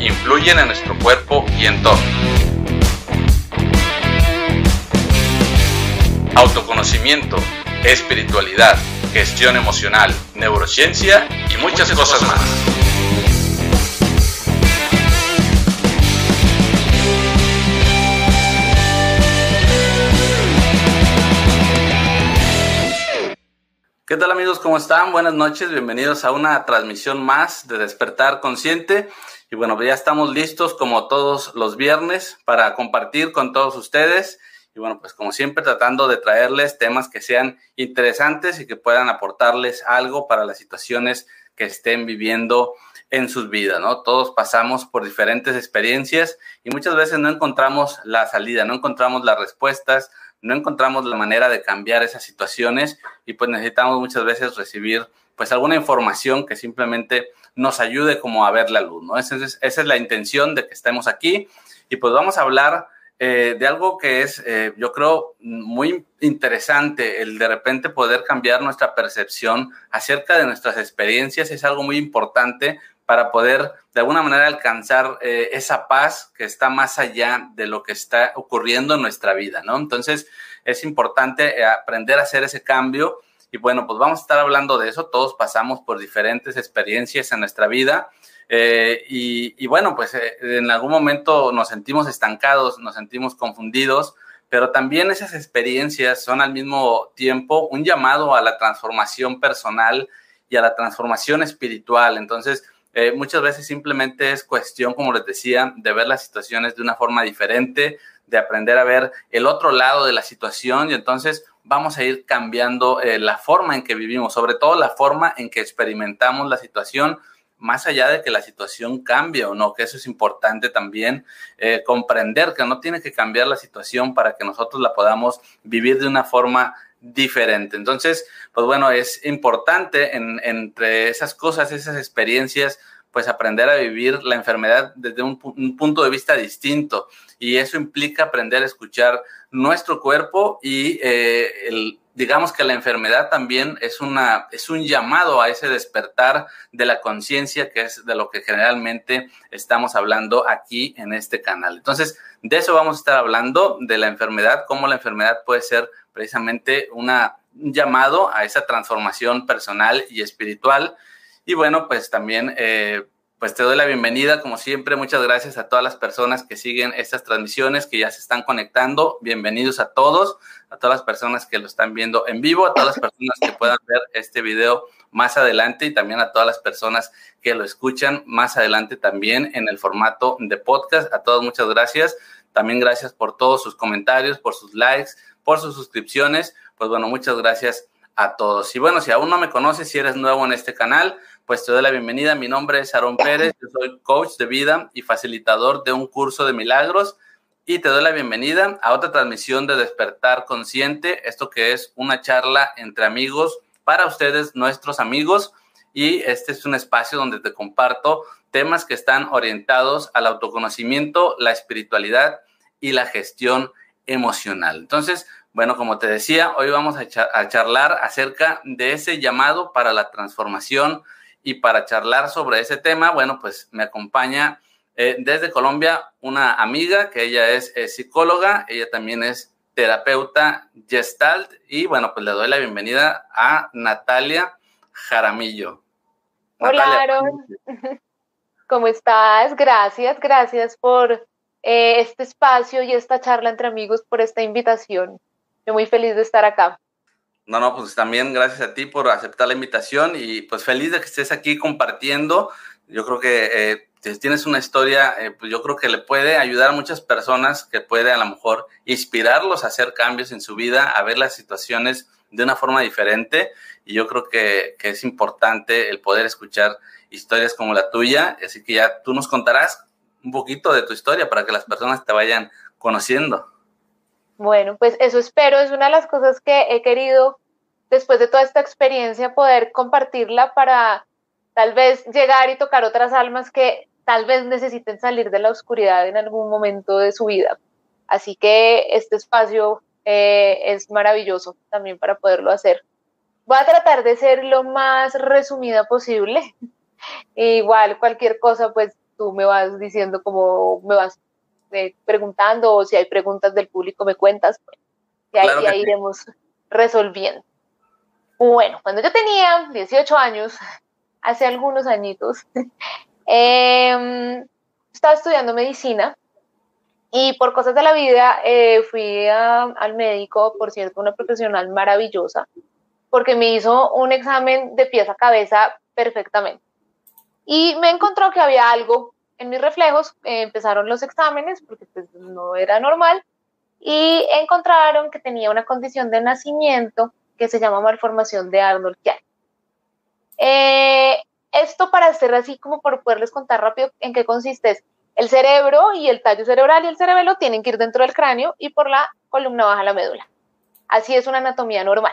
influyen en nuestro cuerpo y entorno. Autoconocimiento, espiritualidad, gestión emocional, neurociencia y muchas, cosas más. ¿Qué tal amigos? ¿Cómo están? Buenas noches, bienvenidos a una transmisión más de Despertar Consciente. Y bueno, ya estamos listos como todos los viernes para compartir con todos ustedes. Y bueno, pues como siempre tratando de traerles temas que sean interesantes y que puedan aportarles algo para las situaciones que estén viviendo en sus vidas, ¿no? Todos pasamos por diferentes experiencias y muchas veces no encontramos la salida, no encontramos las respuestas, no encontramos la manera de cambiar esas situaciones y pues necesitamos muchas veces recibir pues alguna información que simplemente nos ayude como a ver la luz, ¿no? Esa es, esa es la intención de que estemos aquí y pues vamos a hablar eh, de algo que es, eh, yo creo, muy interesante, el de repente poder cambiar nuestra percepción acerca de nuestras experiencias es algo muy importante para poder de alguna manera alcanzar eh, esa paz que está más allá de lo que está ocurriendo en nuestra vida, ¿no? Entonces es importante aprender a hacer ese cambio y bueno, pues vamos a estar hablando de eso. Todos pasamos por diferentes experiencias en nuestra vida. Eh, y, bueno, pues eh, en algún momento nos sentimos estancados, nos sentimos confundidos, pero también esas experiencias son al mismo tiempo un llamado a la transformación personal y a la transformación espiritual. Entonces, eh, muchas veces simplemente es cuestión, como les decía, de ver las situaciones de una forma diferente, de aprender a ver el otro lado de la situación y entonces vamos a ir cambiando eh, la forma en que vivimos, sobre todo la forma en que experimentamos la situación, más allá de que la situación cambie o no, que eso es importante también, eh, comprender que no tiene que cambiar la situación para que nosotros la podamos vivir de una forma diferente. Entonces, pues bueno, es importante entre esas cosas, esas experiencias, pues aprender a vivir la enfermedad desde un, punto de vista distinto. Y eso implica aprender a escuchar nuestro cuerpo y eh, digamos que la enfermedad también es, una, es un llamado a ese despertar de la conciencia, que es de lo que generalmente estamos hablando aquí en este canal. Entonces, de eso vamos a estar hablando, de la enfermedad, cómo la enfermedad puede ser precisamente una, un llamado a esa transformación personal y espiritual y bueno, pues también, eh, pues te doy la bienvenida, como siempre. Muchas gracias a todas las personas que siguen estas transmisiones, que ya se están conectando. Bienvenidos a todos, a todas las personas que lo están viendo en vivo, a todas las personas que puedan ver este video más adelante y también a todas las personas que lo escuchan más adelante también en el formato de podcast. A todos muchas gracias. También gracias por todos sus comentarios, por sus likes, por sus suscripciones. Pues bueno, muchas gracias a todos. Y bueno, si aún no me conoces, si eres nuevo en este canal, pues te doy la bienvenida. Mi nombre es Aaron Pérez, yo soy coach de vida y facilitador de un curso de milagros y te doy la bienvenida a otra transmisión de Despertar Consciente, esto que es una charla entre amigos para ustedes, nuestros amigos, y este es un espacio donde te comparto temas que están orientados al autoconocimiento, la espiritualidad y la gestión emocional. Entonces, bueno, como te decía, hoy vamos a, charlar acerca de ese llamado para la transformación y para charlar sobre ese tema, bueno, pues me acompaña eh, desde Colombia una amiga que ella es, psicóloga, ella también es terapeuta gestalt y bueno, pues le doy la bienvenida a Natalia Jaramillo. Hola, Aaron. ¿Cómo estás? Gracias, gracias por eh, este espacio y esta charla entre amigos, por esta invitación. Estoy muy feliz de estar acá. No, no, pues también gracias a ti por aceptar la invitación y pues feliz de que estés aquí compartiendo. Yo creo que eh, tienes una historia, eh, pues yo creo que le puede ayudar a muchas personas, que puede a lo mejor inspirarlos a hacer cambios en su vida, a ver las situaciones de una forma diferente. Y yo creo que, que es importante el poder escuchar historias como la tuya. Así que ya tú nos contarás un poquito de tu historia para que las personas te vayan conociendo. Bueno, pues eso espero, es una de las cosas que he querido después de toda esta experiencia poder compartirla para tal vez llegar y tocar otras almas que tal vez necesiten salir de la oscuridad en algún momento de su vida. Así que este espacio eh, es maravilloso también para poderlo hacer. Voy a tratar de ser lo más resumida posible. Igual cualquier cosa, pues tú me vas diciendo cómo me vas eh, preguntando o si hay preguntas del público me cuentas. Pues, y ahí, iremos resolviendo. Bueno, cuando yo tenía 18 años, hace algunos añitos, em, estaba estudiando medicina y por cosas de la vida eh, fui al médico, por cierto, una profesional maravillosa, porque me hizo un examen de pies a cabeza perfectamente. Y me encontró que había algo en mis reflejos, eh, empezaron los exámenes, porque pues, no era normal, y encontraron que tenía una condición de nacimiento que se llama malformación de Arnold Chiari. Eh, esto para hacer así como por poderles contar rápido en qué consiste es el cerebro y el tallo cerebral y el cerebelo tienen que ir dentro del cráneo y por la columna baja la médula. Así es una anatomía normal.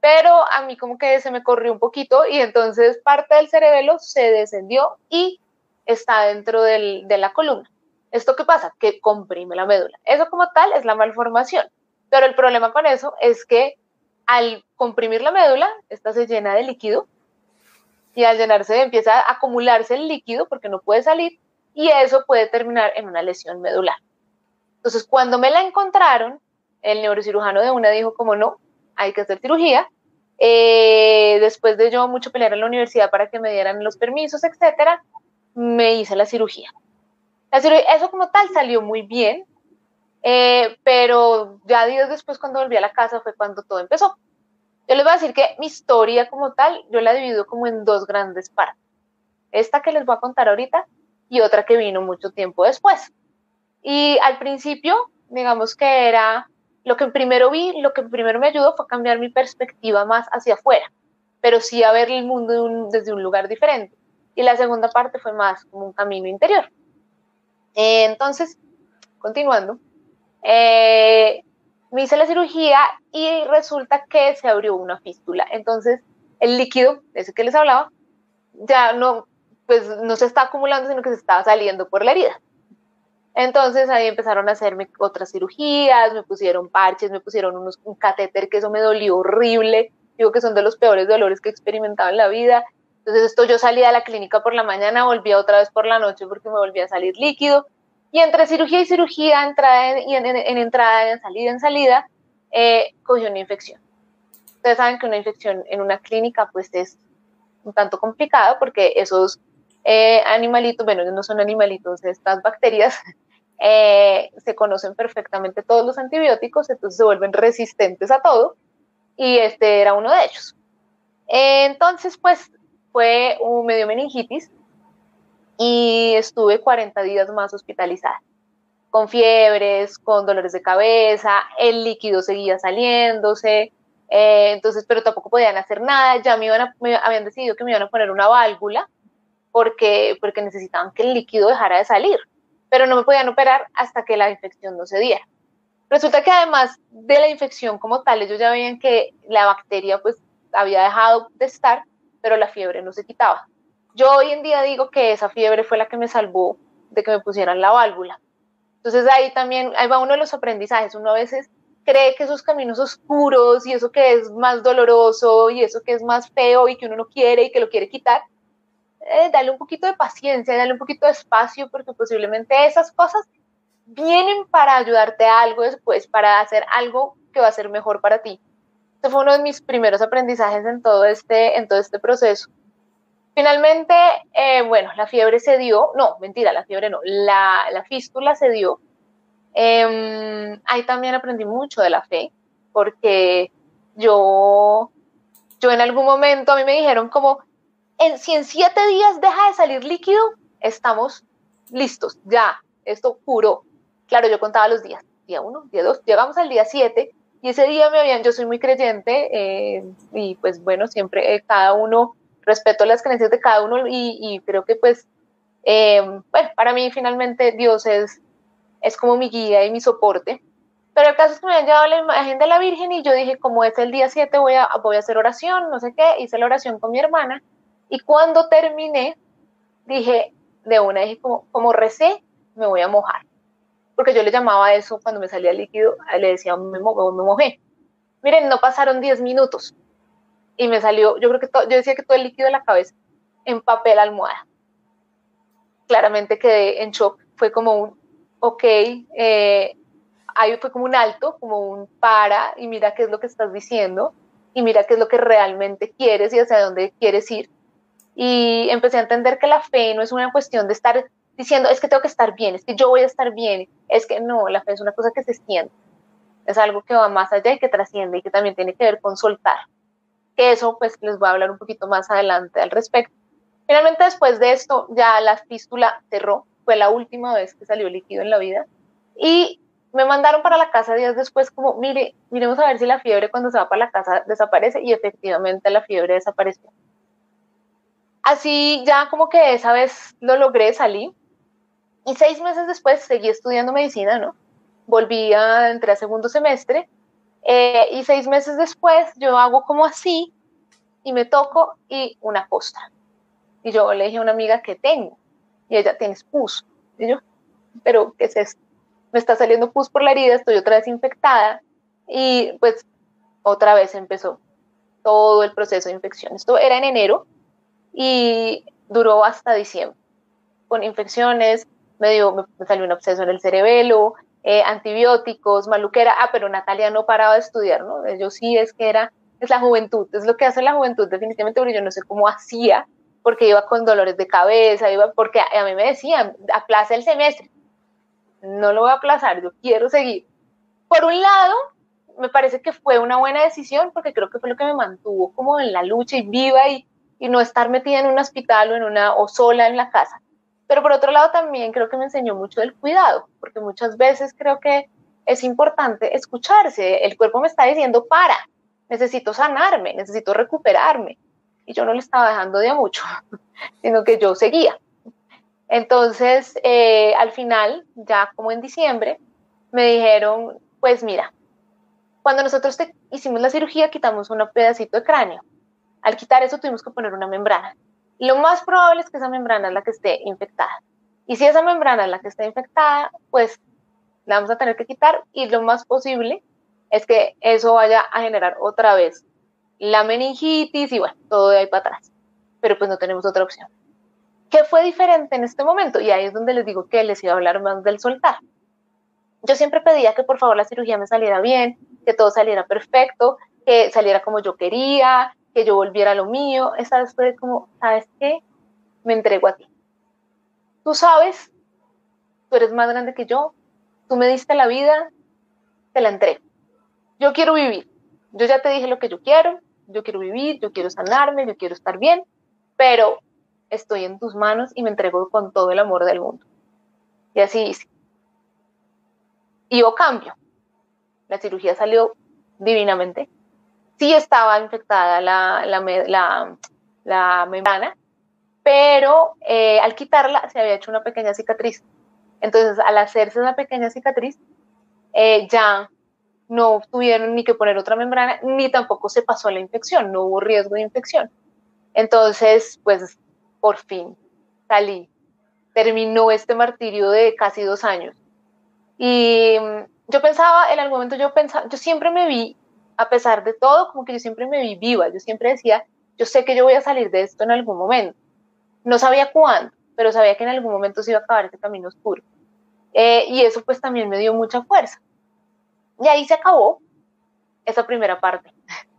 Pero a mí como que se me corrió un poquito y entonces parte del cerebelo se descendió y está dentro del, de la columna. ¿Esto qué pasa? Que comprime la médula. Eso como tal es la malformación. Pero el problema con eso es que al comprimir la médula, esta se llena de líquido y al llenarse empieza a acumularse el líquido porque no puede salir y eso puede terminar en una lesión medular. Entonces, cuando me la encontraron, el neurocirujano de una dijo como no, hay que hacer cirugía. Eh, después de yo mucho pelear en la universidad para que me dieran los permisos, etcétera, me hice la cirugía. La cirugía eso como tal salió muy bien, eh, pero ya días después cuando volví a la casa fue cuando todo empezó. Yo les voy a decir que mi historia como tal, yo la divido como en dos grandes partes. Esta que les voy a contar ahorita y otra que vino mucho tiempo después. Y al principio, digamos que era lo que primero vi, lo que primero me ayudó fue cambiar mi perspectiva más hacia afuera, pero sí a ver el mundo desde un lugar diferente. Y la segunda parte fue más como un camino interior. entonces, continuando, eh, me hice la cirugía y resulta que se abrió una fístula. Entonces, el líquido, ese que les hablaba, ya no, pues no se está acumulando, sino que se estaba saliendo por la herida. Entonces ahí empezaron a hacerme otras cirugías, me pusieron parches, me pusieron un catéter que eso me dolió horrible, digo que son de los peores dolores que he experimentado en la vida. Entonces esto yo salía de la clínica por la mañana, volvía otra vez por la noche porque me volvía a salir líquido. Y entre cirugía y cirugía, entrada y en, entrada, en salida, en salida, eh, una infección. Ustedes saben que una infección en una clínica pues es un tanto complicado porque esos eh, animalitos, bueno, no son animalitos, estas bacterias eh, se conocen perfectamente todos los antibióticos, entonces se vuelven resistentes a todo y este era uno de ellos. entonces, pues fue un medio meningitis y estuve 40 días más hospitalizada, con fiebres, con dolores de cabeza, el líquido seguía saliéndose, eh, entonces, pero tampoco podían hacer nada, ya me, iban habían decidido que me iban a poner una válvula porque, porque necesitaban que el líquido dejara de salir, pero no me podían operar hasta que la infección no se diera. Resulta que además de la infección como tal, ellos ya veían que la bacteria pues había dejado de estar, pero la fiebre no se quitaba. Yo hoy en día digo que esa fiebre fue la que me salvó de que me pusieran la válvula. Entonces ahí también, ahí va uno de los aprendizajes. Uno a veces cree que esos caminos oscuros y eso que es más doloroso y eso que es más feo y que uno no quiere y que lo quiere quitar, eh, dale un poquito de paciencia, dale un poquito de espacio, porque posiblemente esas cosas vienen para ayudarte a algo después, para hacer algo que va a ser mejor para ti. Este fue uno de mis primeros aprendizajes en todo este, en todo este proceso. Finalmente, eh, bueno, la fiebre se dio, no, mentira, la fiebre no, la, la fístula se dio. Em, ahí también aprendí mucho de la fe, porque yo, yo en algún momento a mí me dijeron como, si en siete días deja de salir líquido, estamos listos, ya, esto curó. Claro, yo contaba los días, día uno, día dos, llegamos al día siete, y ese día me habían, yo soy muy creyente, eh, y pues bueno, siempre eh, cada uno, respeto las creencias de cada uno, y, creo que pues Eh, bueno, para mí finalmente Dios es, es como mi guía y mi soporte. Pero el caso es que me han llevado la imagen de la Virgen y yo dije, como es el día 7, voy a, voy a hacer oración, no sé qué, hice la oración con mi hermana. Y cuando terminé, dije, de una, dije, como, como recé, me voy a mojar. Porque yo le llamaba eso cuando me salía el líquido, le decía, me, me mojé. Miren, no pasaron 10 minutos y me salió, yo creo que yo decía que todo el líquido de la cabeza en papel almohada. Claramente quedé en shock, fue como un, ok, eh, ahí fue como un alto, como un para y mira qué es lo que estás diciendo y mira qué es lo que realmente quieres y hacia dónde quieres ir. Y empecé a entender que la fe no es una cuestión de estar diciendo, es que tengo que estar bien, es que yo voy a estar bien, es que no, la fe es una cosa que se siente es algo que va más allá y que trasciende y que también tiene que ver con soltar. Que eso pues les voy a hablar un poquito más adelante al respecto. Finalmente después de esto ya la fístula cerró, fue la última vez que salió líquido en la vida y me mandaron para la casa días después como, mire, miremos a ver si la fiebre cuando se va para la casa desaparece y efectivamente la fiebre desapareció. Así ya como que esa vez lo logré, salí y seis meses después seguí estudiando medicina, ¿no? volví a entrar a segundo semestre eh, y seis meses después yo hago como así y me toco y una costa. Y yo le dije a una amiga que tengo y ella tiene pus. Y yo, pero ¿qué es esto? Me está saliendo pus por la herida, estoy otra vez infectada y pues otra vez empezó todo el proceso de infección. Esto era en enero y duró hasta diciembre con infecciones, me, dio, me salió un absceso en el cerebelo, eh, antibióticos, maluquera, ah, pero Natalia no paraba de estudiar, ¿no? Yo sí es que era, es la juventud, es lo que hace la juventud definitivamente, pero yo no sé cómo hacía, porque iba con dolores de cabeza, iba, porque a, mí me decían, aplaza el semestre, no lo voy a aplazar, yo quiero seguir. Por un lado, me parece que fue una buena decisión, porque creo que fue lo que me mantuvo como en la lucha y viva y, y no estar metida en un hospital o en una, o sola en la casa. Pero por otro lado también creo que me enseñó mucho del cuidado, porque muchas veces creo que es importante escucharse. El cuerpo me está diciendo, para, necesito sanarme, necesito recuperarme. Y yo no le estaba dejando de a mucho, sino que yo seguía. Entonces, eh, al final, ya como en diciembre, me dijeron, pues mira, cuando nosotros te hicimos la cirugía, quitamos un pedacito de cráneo. Al quitar eso tuvimos que poner una membrana lo más probable es que esa membrana es la que esté infectada. Y si esa membrana es la que está infectada, pues la vamos a tener que quitar y lo más posible es que eso vaya a generar otra vez la meningitis y bueno, todo de ahí para atrás. Pero pues no tenemos otra opción. ¿Qué fue diferente en este momento? Y ahí es donde les digo que les iba a hablar más del soltar. Yo siempre pedía que por favor la cirugía me saliera bien, que todo saliera perfecto, que saliera como yo quería, que yo volviera a lo mío. Esa vez fue como, ¿sabes qué? Me entrego a ti. Tú sabes, tú eres más grande que yo, tú me diste la vida, te la entrego. Yo quiero vivir. Yo ya te dije lo que yo quiero, yo quiero vivir, yo quiero sanarme, yo quiero estar bien, pero estoy en tus manos y me entrego con todo el amor del mundo. Y así hice. Y yo cambio. La cirugía salió divinamente sí estaba infectada la, la, membrana, pero eh, al quitarla se había hecho una pequeña cicatriz. Entonces, al hacerse una pequeña cicatriz, eh, ya no tuvieron ni que poner otra membrana, ni tampoco se pasó la infección, no hubo riesgo de infección. Entonces, pues, por fin salí. Terminó este martirio de casi dos años. Y mm, yo pensaba, en algún momento yo pensaba, yo siempre me vi a pesar de todo, como que yo siempre me vi viva, yo siempre decía, yo sé que yo voy a salir de esto en algún momento. No sabía cuándo, pero sabía que en algún momento se iba a acabar ese camino oscuro. Eh, y eso pues también me dio mucha fuerza. Y ahí se acabó esa primera parte.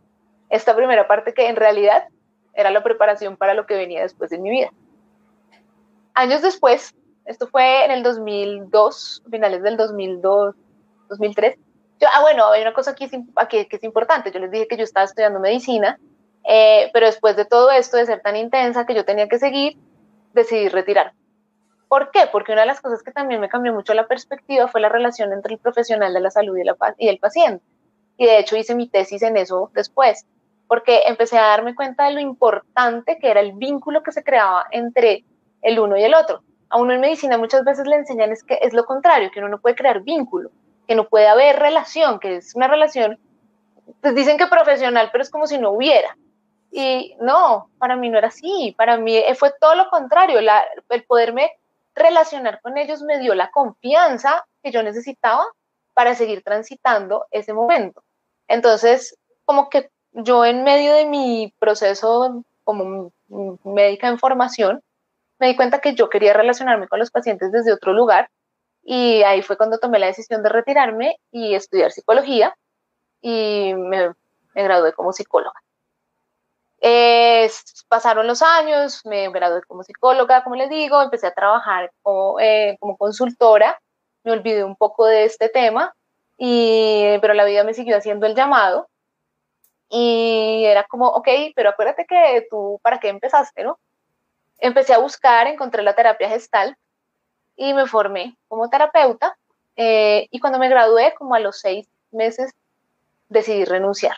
Esta primera parte que en realidad era la preparación para lo que venía después de mi vida. Años después, esto fue en el 2002, finales del 2002, 2003, ah, bueno, hay una cosa aquí, que es importante. Yo les dije que yo estaba estudiando medicina, eh, pero después de todo esto, de ser tan intensa que yo tenía que seguir, decidí retirar. ¿Por qué? Porque una de las cosas que también me cambió mucho la perspectiva fue la relación entre el profesional de la salud y, y el paciente. Y de hecho hice mi tesis en eso después, porque empecé a darme cuenta de lo importante que era el vínculo que se creaba entre el uno y el otro. A uno en medicina muchas veces le enseñan es que es lo contrario, que uno no puede crear vínculo, que no puede haber relación, que es una relación, pues dicen que profesional, pero es como si no hubiera. Y no, para mí no era así, para mí fue todo lo contrario, el poderme relacionar con ellos me dio la confianza que yo necesitaba para seguir transitando ese momento. Entonces, como que yo en medio de mi proceso como médica en formación, me di cuenta que yo quería relacionarme con los pacientes desde otro lugar y ahí fue cuando tomé la decisión de retirarme y estudiar psicología y me, gradué como psicóloga. pasaron los años, me gradué como psicóloga, como les digo, empecé a trabajar como, eh, como consultora, me olvidé un poco de este tema, y, pero la vida me siguió haciendo el llamado y era como, ok, pero acuérdate que tú, ¿para qué empezaste, no? Empecé a buscar, encontré la terapia gestal y me formé como terapeuta. Eh, y cuando me gradué, como a los seis meses, decidí renunciar.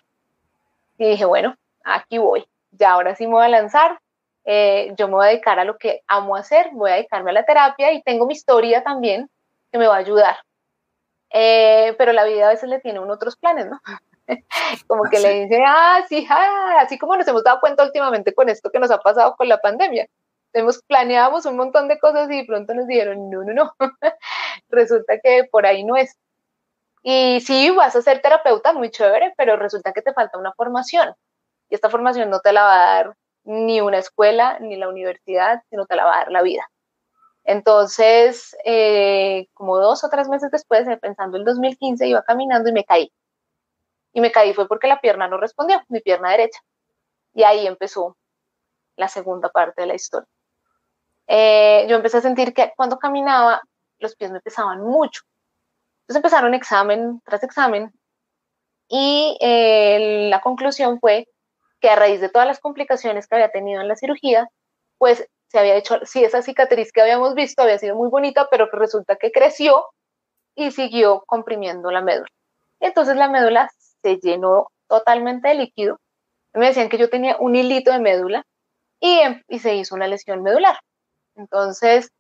Y dije, bueno, aquí voy, ya ahora sí me voy a lanzar. Eh, yo me voy a dedicar a lo que amo hacer, voy a dedicarme a la terapia y tengo mi historia también que me va a ayudar. Eh, pero la vida a veces le tiene unos otros planes, ¿no? como que le dice, ah, sí, ah", así como nos hemos dado cuenta últimamente con esto que nos ha pasado con la pandemia. Hemos planeamos un montón de cosas y de pronto nos dijeron, no, no, no, resulta que por ahí no es. Y sí, vas a ser terapeuta, muy chévere, pero resulta que te falta una formación. Y esta formación no te la va a dar ni una escuela ni la universidad, sino te la va a dar la vida. Entonces, eh, como dos o tres meses después, eh, pensando en el 2015, iba caminando y me caí. Y me caí fue porque la pierna no respondió, mi pierna derecha. Y ahí empezó la segunda parte de la historia. Eh, yo empecé a sentir que cuando caminaba, los pies me pesaban mucho. Entonces empezaron examen tras examen y la conclusión fue que a raíz de todas las complicaciones que había tenido en la cirugía, pues se había hecho, sí, esa cicatriz que habíamos visto había sido muy bonita, pero que resulta que creció y siguió comprimiendo la médula. Entonces la médula se llenó totalmente de líquido. Me decían que yo tenía un hilito de médula y, em, y se hizo una lesión medular. Entonces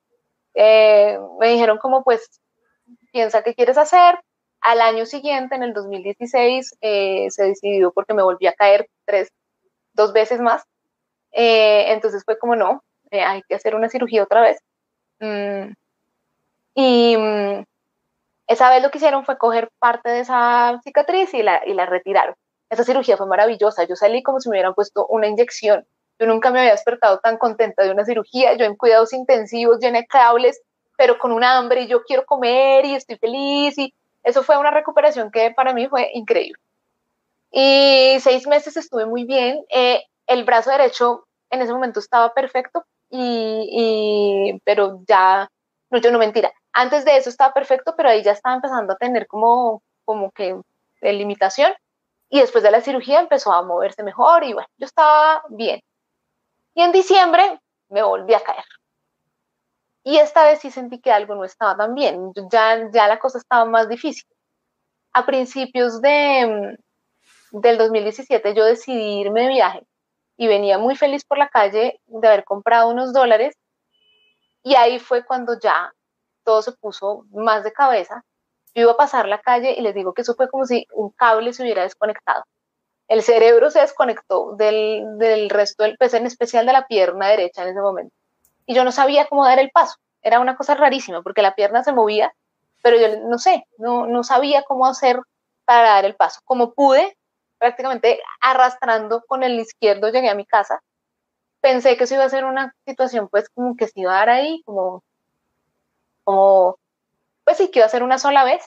eh, me dijeron como pues piensa qué quieres hacer. Al año siguiente, en el 2016, eh, se decidió porque me volví a caer tres, dos veces más. Eh, entonces fue como no, hay que hacer una cirugía otra vez. Mm, y mm, esa vez lo que hicieron fue coger parte de esa cicatriz y la, y la retiraron. Esa cirugía fue maravillosa. Yo salí como si me hubieran puesto una inyección. Yo nunca me había despertado tan contenta de una cirugía. Yo en cuidados intensivos, llené cables, pero con un hambre y yo quiero comer y estoy feliz. Y eso fue una recuperación que para mí fue increíble. Y seis meses estuve muy bien. Eh, el brazo derecho en ese momento estaba perfecto, y, pero ya, no, yo no mentira, antes de eso estaba perfecto, pero ahí ya estaba empezando a tener como, como que limitación y después de la cirugía empezó a moverse mejor y bueno, yo estaba bien. Y en diciembre me volví a caer. Y esta vez sí sentí que algo no estaba tan bien, ya, ya la cosa estaba más difícil. A principios de, del 2017 yo decidí irme de viaje y venía muy feliz por la calle de haber comprado unos dólares y ahí fue cuando ya todo se puso más de cabeza. Yo iba a pasar la calle y les digo que eso fue como si un cable se hubiera desconectado. El cerebro se desconectó del, del resto del pez, en especial de la pierna derecha en ese momento. Y yo no sabía cómo dar el paso. Era una cosa rarísima porque la pierna se movía, pero yo no sé, no, no sabía cómo hacer para dar el paso. Como pude, prácticamente arrastrando con el izquierdo llegué a mi casa. Pensé que eso iba a ser una situación pues como que se iba a dar ahí, como, como pues sí, que iba a ser una sola vez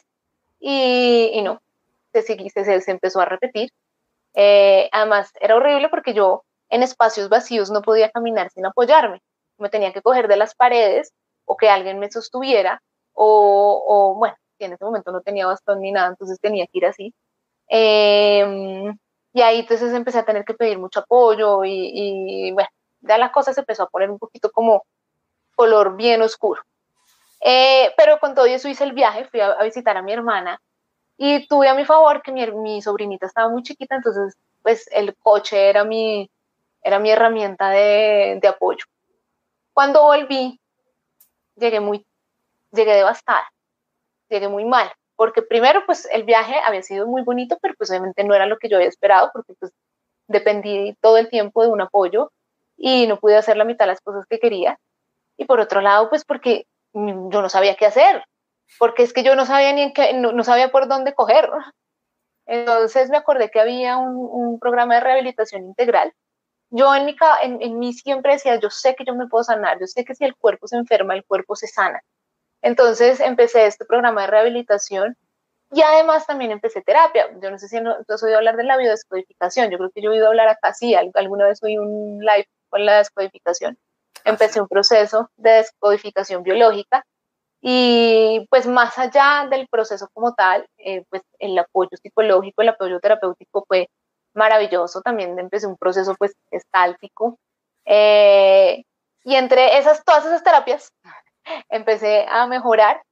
y, no, se, se, se, empezó a repetir. Eh, además, era horrible porque yo en espacios vacíos no podía caminar sin apoyarme. Me tenía que coger de las paredes o que alguien me sostuviera o, o bueno, en ese momento no tenía bastón ni nada, entonces tenía que ir así. Em, y ahí entonces empecé a tener que pedir mucho apoyo y, bueno, ya la cosa se empezó a poner un poquito como color bien oscuro. Eh, pero con todo eso hice el viaje, fui a, visitar a mi hermana y tuve a mi favor que mi, mi, sobrinita estaba muy chiquita, entonces pues el coche era mi, era mi herramienta de, de apoyo. Cuando volví, llegué muy, llegué devastada, llegué muy mal, porque primero pues el viaje había sido muy bonito, pero pues obviamente no era lo que yo había esperado, porque pues dependí todo el tiempo de un apoyo y no pude hacer la mitad de las cosas que quería. Y por otro lado, pues porque yo no sabía qué hacer, porque es que yo no sabía ni en qué, no, sabía por dónde coger. Entonces me acordé que había un, programa de rehabilitación integral. Yo en mí, en, en mí siempre decía, yo sé que yo me puedo sanar, yo sé que si el cuerpo se enferma, el cuerpo se sana. Entonces empecé este programa de rehabilitación y además también empecé terapia. Yo no sé si no, has oído hablar de la biodescodificación. Yo creo que yo he oído hablar acá, sí, alguna vez oí un live con la descodificación. Empecé un proceso de descodificación biológica y pues más allá del proceso como tal, eh, pues el apoyo psicológico, el apoyo terapéutico fue maravilloso. También empecé un proceso pues estáltico. Eh, y entre esas, todas esas terapias, empecé a mejorar,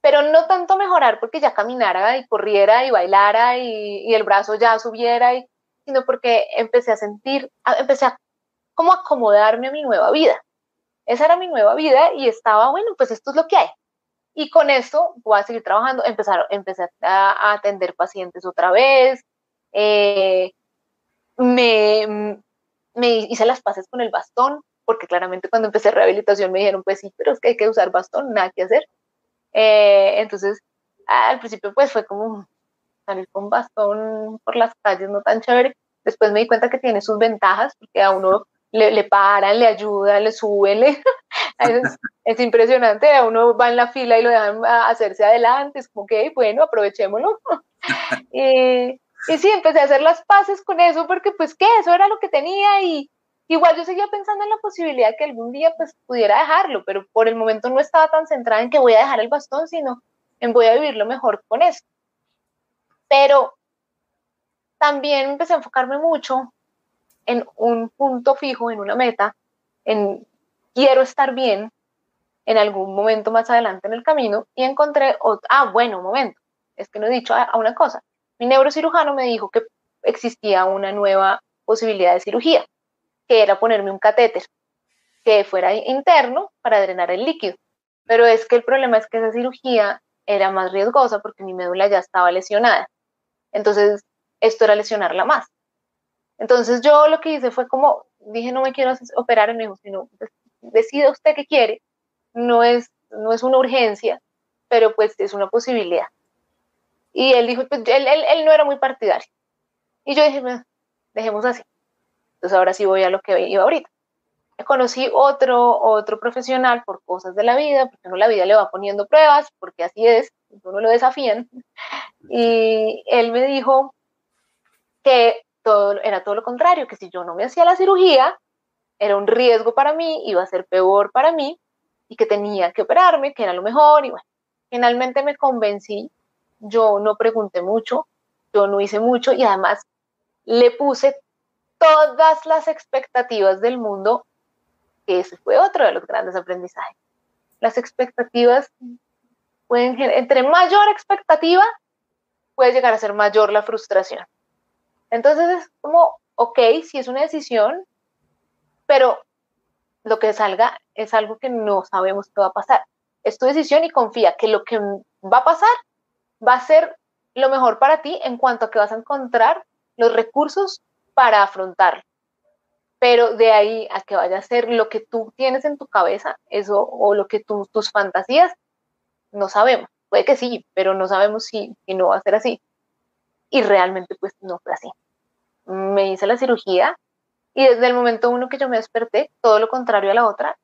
pero no tanto mejorar porque ya caminara y corriera y bailara y, el brazo ya subiera, y, sino porque empecé a sentir, empecé a como acomodarme a mi nueva vida. Esa era mi nueva vida y estaba, bueno, pues esto es lo que hay. Y con esto voy a seguir trabajando. Empezar, empecé a, atender pacientes otra vez. Eh, me, me hice las paces con el bastón, porque claramente cuando empecé rehabilitación me dijeron, pues sí, pero es que hay que usar bastón, nada que hacer. Eh, entonces, al principio pues fue como salir con bastón por las calles, no tan chévere. Después me di cuenta que tiene sus ventajas, porque a uno le, le paran, le ayudan, le suben, es, impresionante, a uno va en la fila y lo dejan hacerse adelante, es como que, bueno, aprovechémoslo. y, y sí, empecé a hacer las paces con eso, porque pues qué, eso era lo que tenía y, Igual yo seguía pensando en la posibilidad que algún día pues pudiera dejarlo, pero por el momento no estaba tan centrada en que voy a dejar el bastón, sino en voy a vivirlo mejor con eso. Pero también empecé a enfocarme mucho en un punto fijo, en una meta, en quiero estar bien en algún momento más adelante en el camino y encontré, ah, bueno, un momento, es que no he dicho a una cosa. Mi neurocirujano me dijo que existía una nueva posibilidad de cirugía que era ponerme un catéter que fuera interno para drenar el líquido. Pero es que el problema es que esa cirugía era más riesgosa porque mi médula ya estaba lesionada. Entonces, esto era lesionarla más. Entonces, yo lo que hice fue como, dije, no me quiero operar en mi hijo, sino decida usted qué quiere. No es, no es una urgencia, pero pues es una posibilidad. Y él dijo, pues él, él, él no era muy partidario. Y yo dije, dejemos así. Entonces ahora sí voy a lo que iba ahorita. Conocí otro, otro profesional por cosas de la vida, porque no la vida le va poniendo pruebas, porque así es, uno lo desafían. Y él me dijo que todo, era todo lo contrario, que si yo no me hacía la cirugía, era un riesgo para mí, iba a ser peor para mí, y que tenía que operarme, que era lo mejor, y bueno, finalmente me convencí, yo no pregunté mucho, yo no hice mucho, y además le puse todas las expectativas del mundo, que ese fue otro de los grandes aprendizajes. Las expectativas pueden, entre mayor expectativa, puede llegar a ser mayor la frustración. Entonces es como, ok, si es una decisión, pero lo que salga es algo que no sabemos qué va a pasar. Es tu decisión y confía que lo que va a pasar va a ser lo mejor para ti en cuanto a que vas a encontrar los recursos para afrontarlo. Pero de ahí a que vaya a ser lo que tú tienes en tu cabeza, eso o lo que tú, tus fantasías, no sabemos. Puede que sí, pero no sabemos si, si no va a ser así. Y realmente pues no fue así. Me hice la cirugía y desde el momento uno que yo me desperté, todo lo contrario a la otra,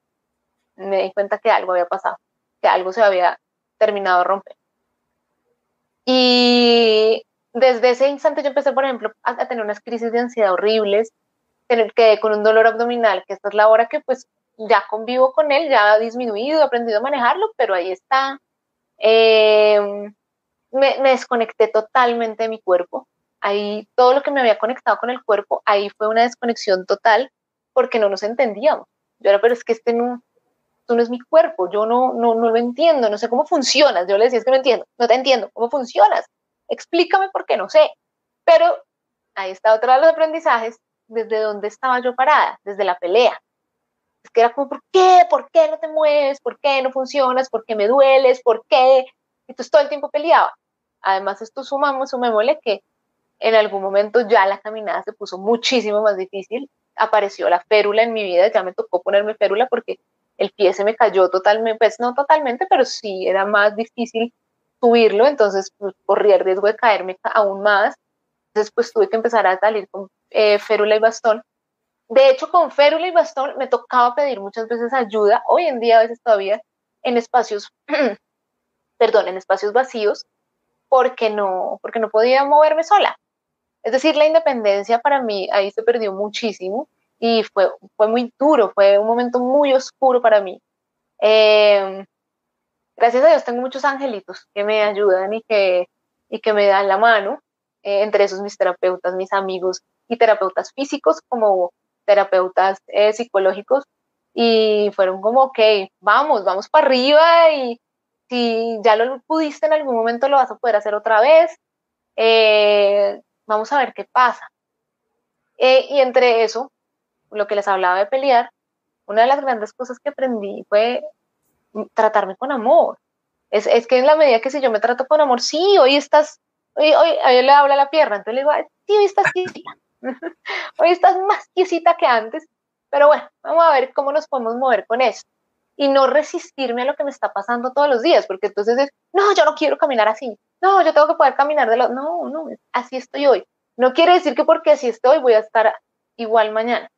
me di cuenta que algo había pasado, que algo se había terminado de romper. Y desde ese instante yo empecé, por ejemplo, a, tener unas crisis de ansiedad horribles, tener que con un dolor abdominal, que esta es la hora que pues ya convivo con él, ya ha disminuido, he aprendido a manejarlo, pero ahí está. Em, me, desconecté totalmente de mi cuerpo. Ahí todo lo que me había conectado con el cuerpo, ahí fue una desconexión total porque no nos entendíamos. Yo era, pero es que este no, esto no es mi cuerpo, yo no, no, no lo entiendo, no sé cómo funcionas. Yo le decía, es que no entiendo, no te entiendo, ¿cómo funcionas? explícame por qué no sé. Pero ahí está otro de los aprendizajes, desde dónde estaba yo parada, desde la pelea. porque era como, ¿por qué? ¿Por qué no te mueves? ¿Por qué no funcionas? ¿Por qué me dueles? ¿Por qué? Entonces todo el tiempo peleaba. Además, esto sumamos, sumémosle que en algún momento ya la caminada se puso muchísimo más difícil. Apareció la férula en mi vida, ya me tocó ponerme férula porque el pie se me cayó totalmente, pues no totalmente, pero sí era más difícil subirlo, entonces pues, corría el riesgo de caerme aún más. Entonces pues tuve que empezar a salir con eh, férula y bastón. De hecho, con férula y bastón me tocaba pedir muchas veces ayuda, hoy en día a veces todavía, en espacios, perdón, en espacios vacíos, porque no, porque no podía moverme sola. Es decir, la independencia para mí ahí se perdió muchísimo y fue, fue muy duro, fue un momento muy oscuro para mí. Em, gracias a Dios tengo muchos angelitos que me ayudan y que, y que me dan la mano, eh, entre esos mis terapeutas, mis amigos y terapeutas físicos como terapeutas eh, psicológicos y fueron como, ok, vamos, vamos para arriba y si ya lo pudiste en algún momento lo vas a poder hacer otra vez, eh, vamos a ver qué pasa. y entre eso, lo que les hablaba de pelear, una de las grandes cosas que aprendí fue tratarme con amor. Es, es, que en la medida que si yo me trato con amor, sí, hoy estás, hoy, hoy, hoy le habla la pierna, entonces le digo, sí, hoy estás quiesita, hoy estás más quiesita que antes, pero bueno, vamos a ver cómo nos podemos mover con eso. Y no resistirme a lo que me está pasando todos los días, porque entonces es, no, yo no quiero caminar así, no, yo tengo que poder caminar de lo, no, no, así estoy hoy. No quiere decir que porque así estoy voy a estar igual mañana.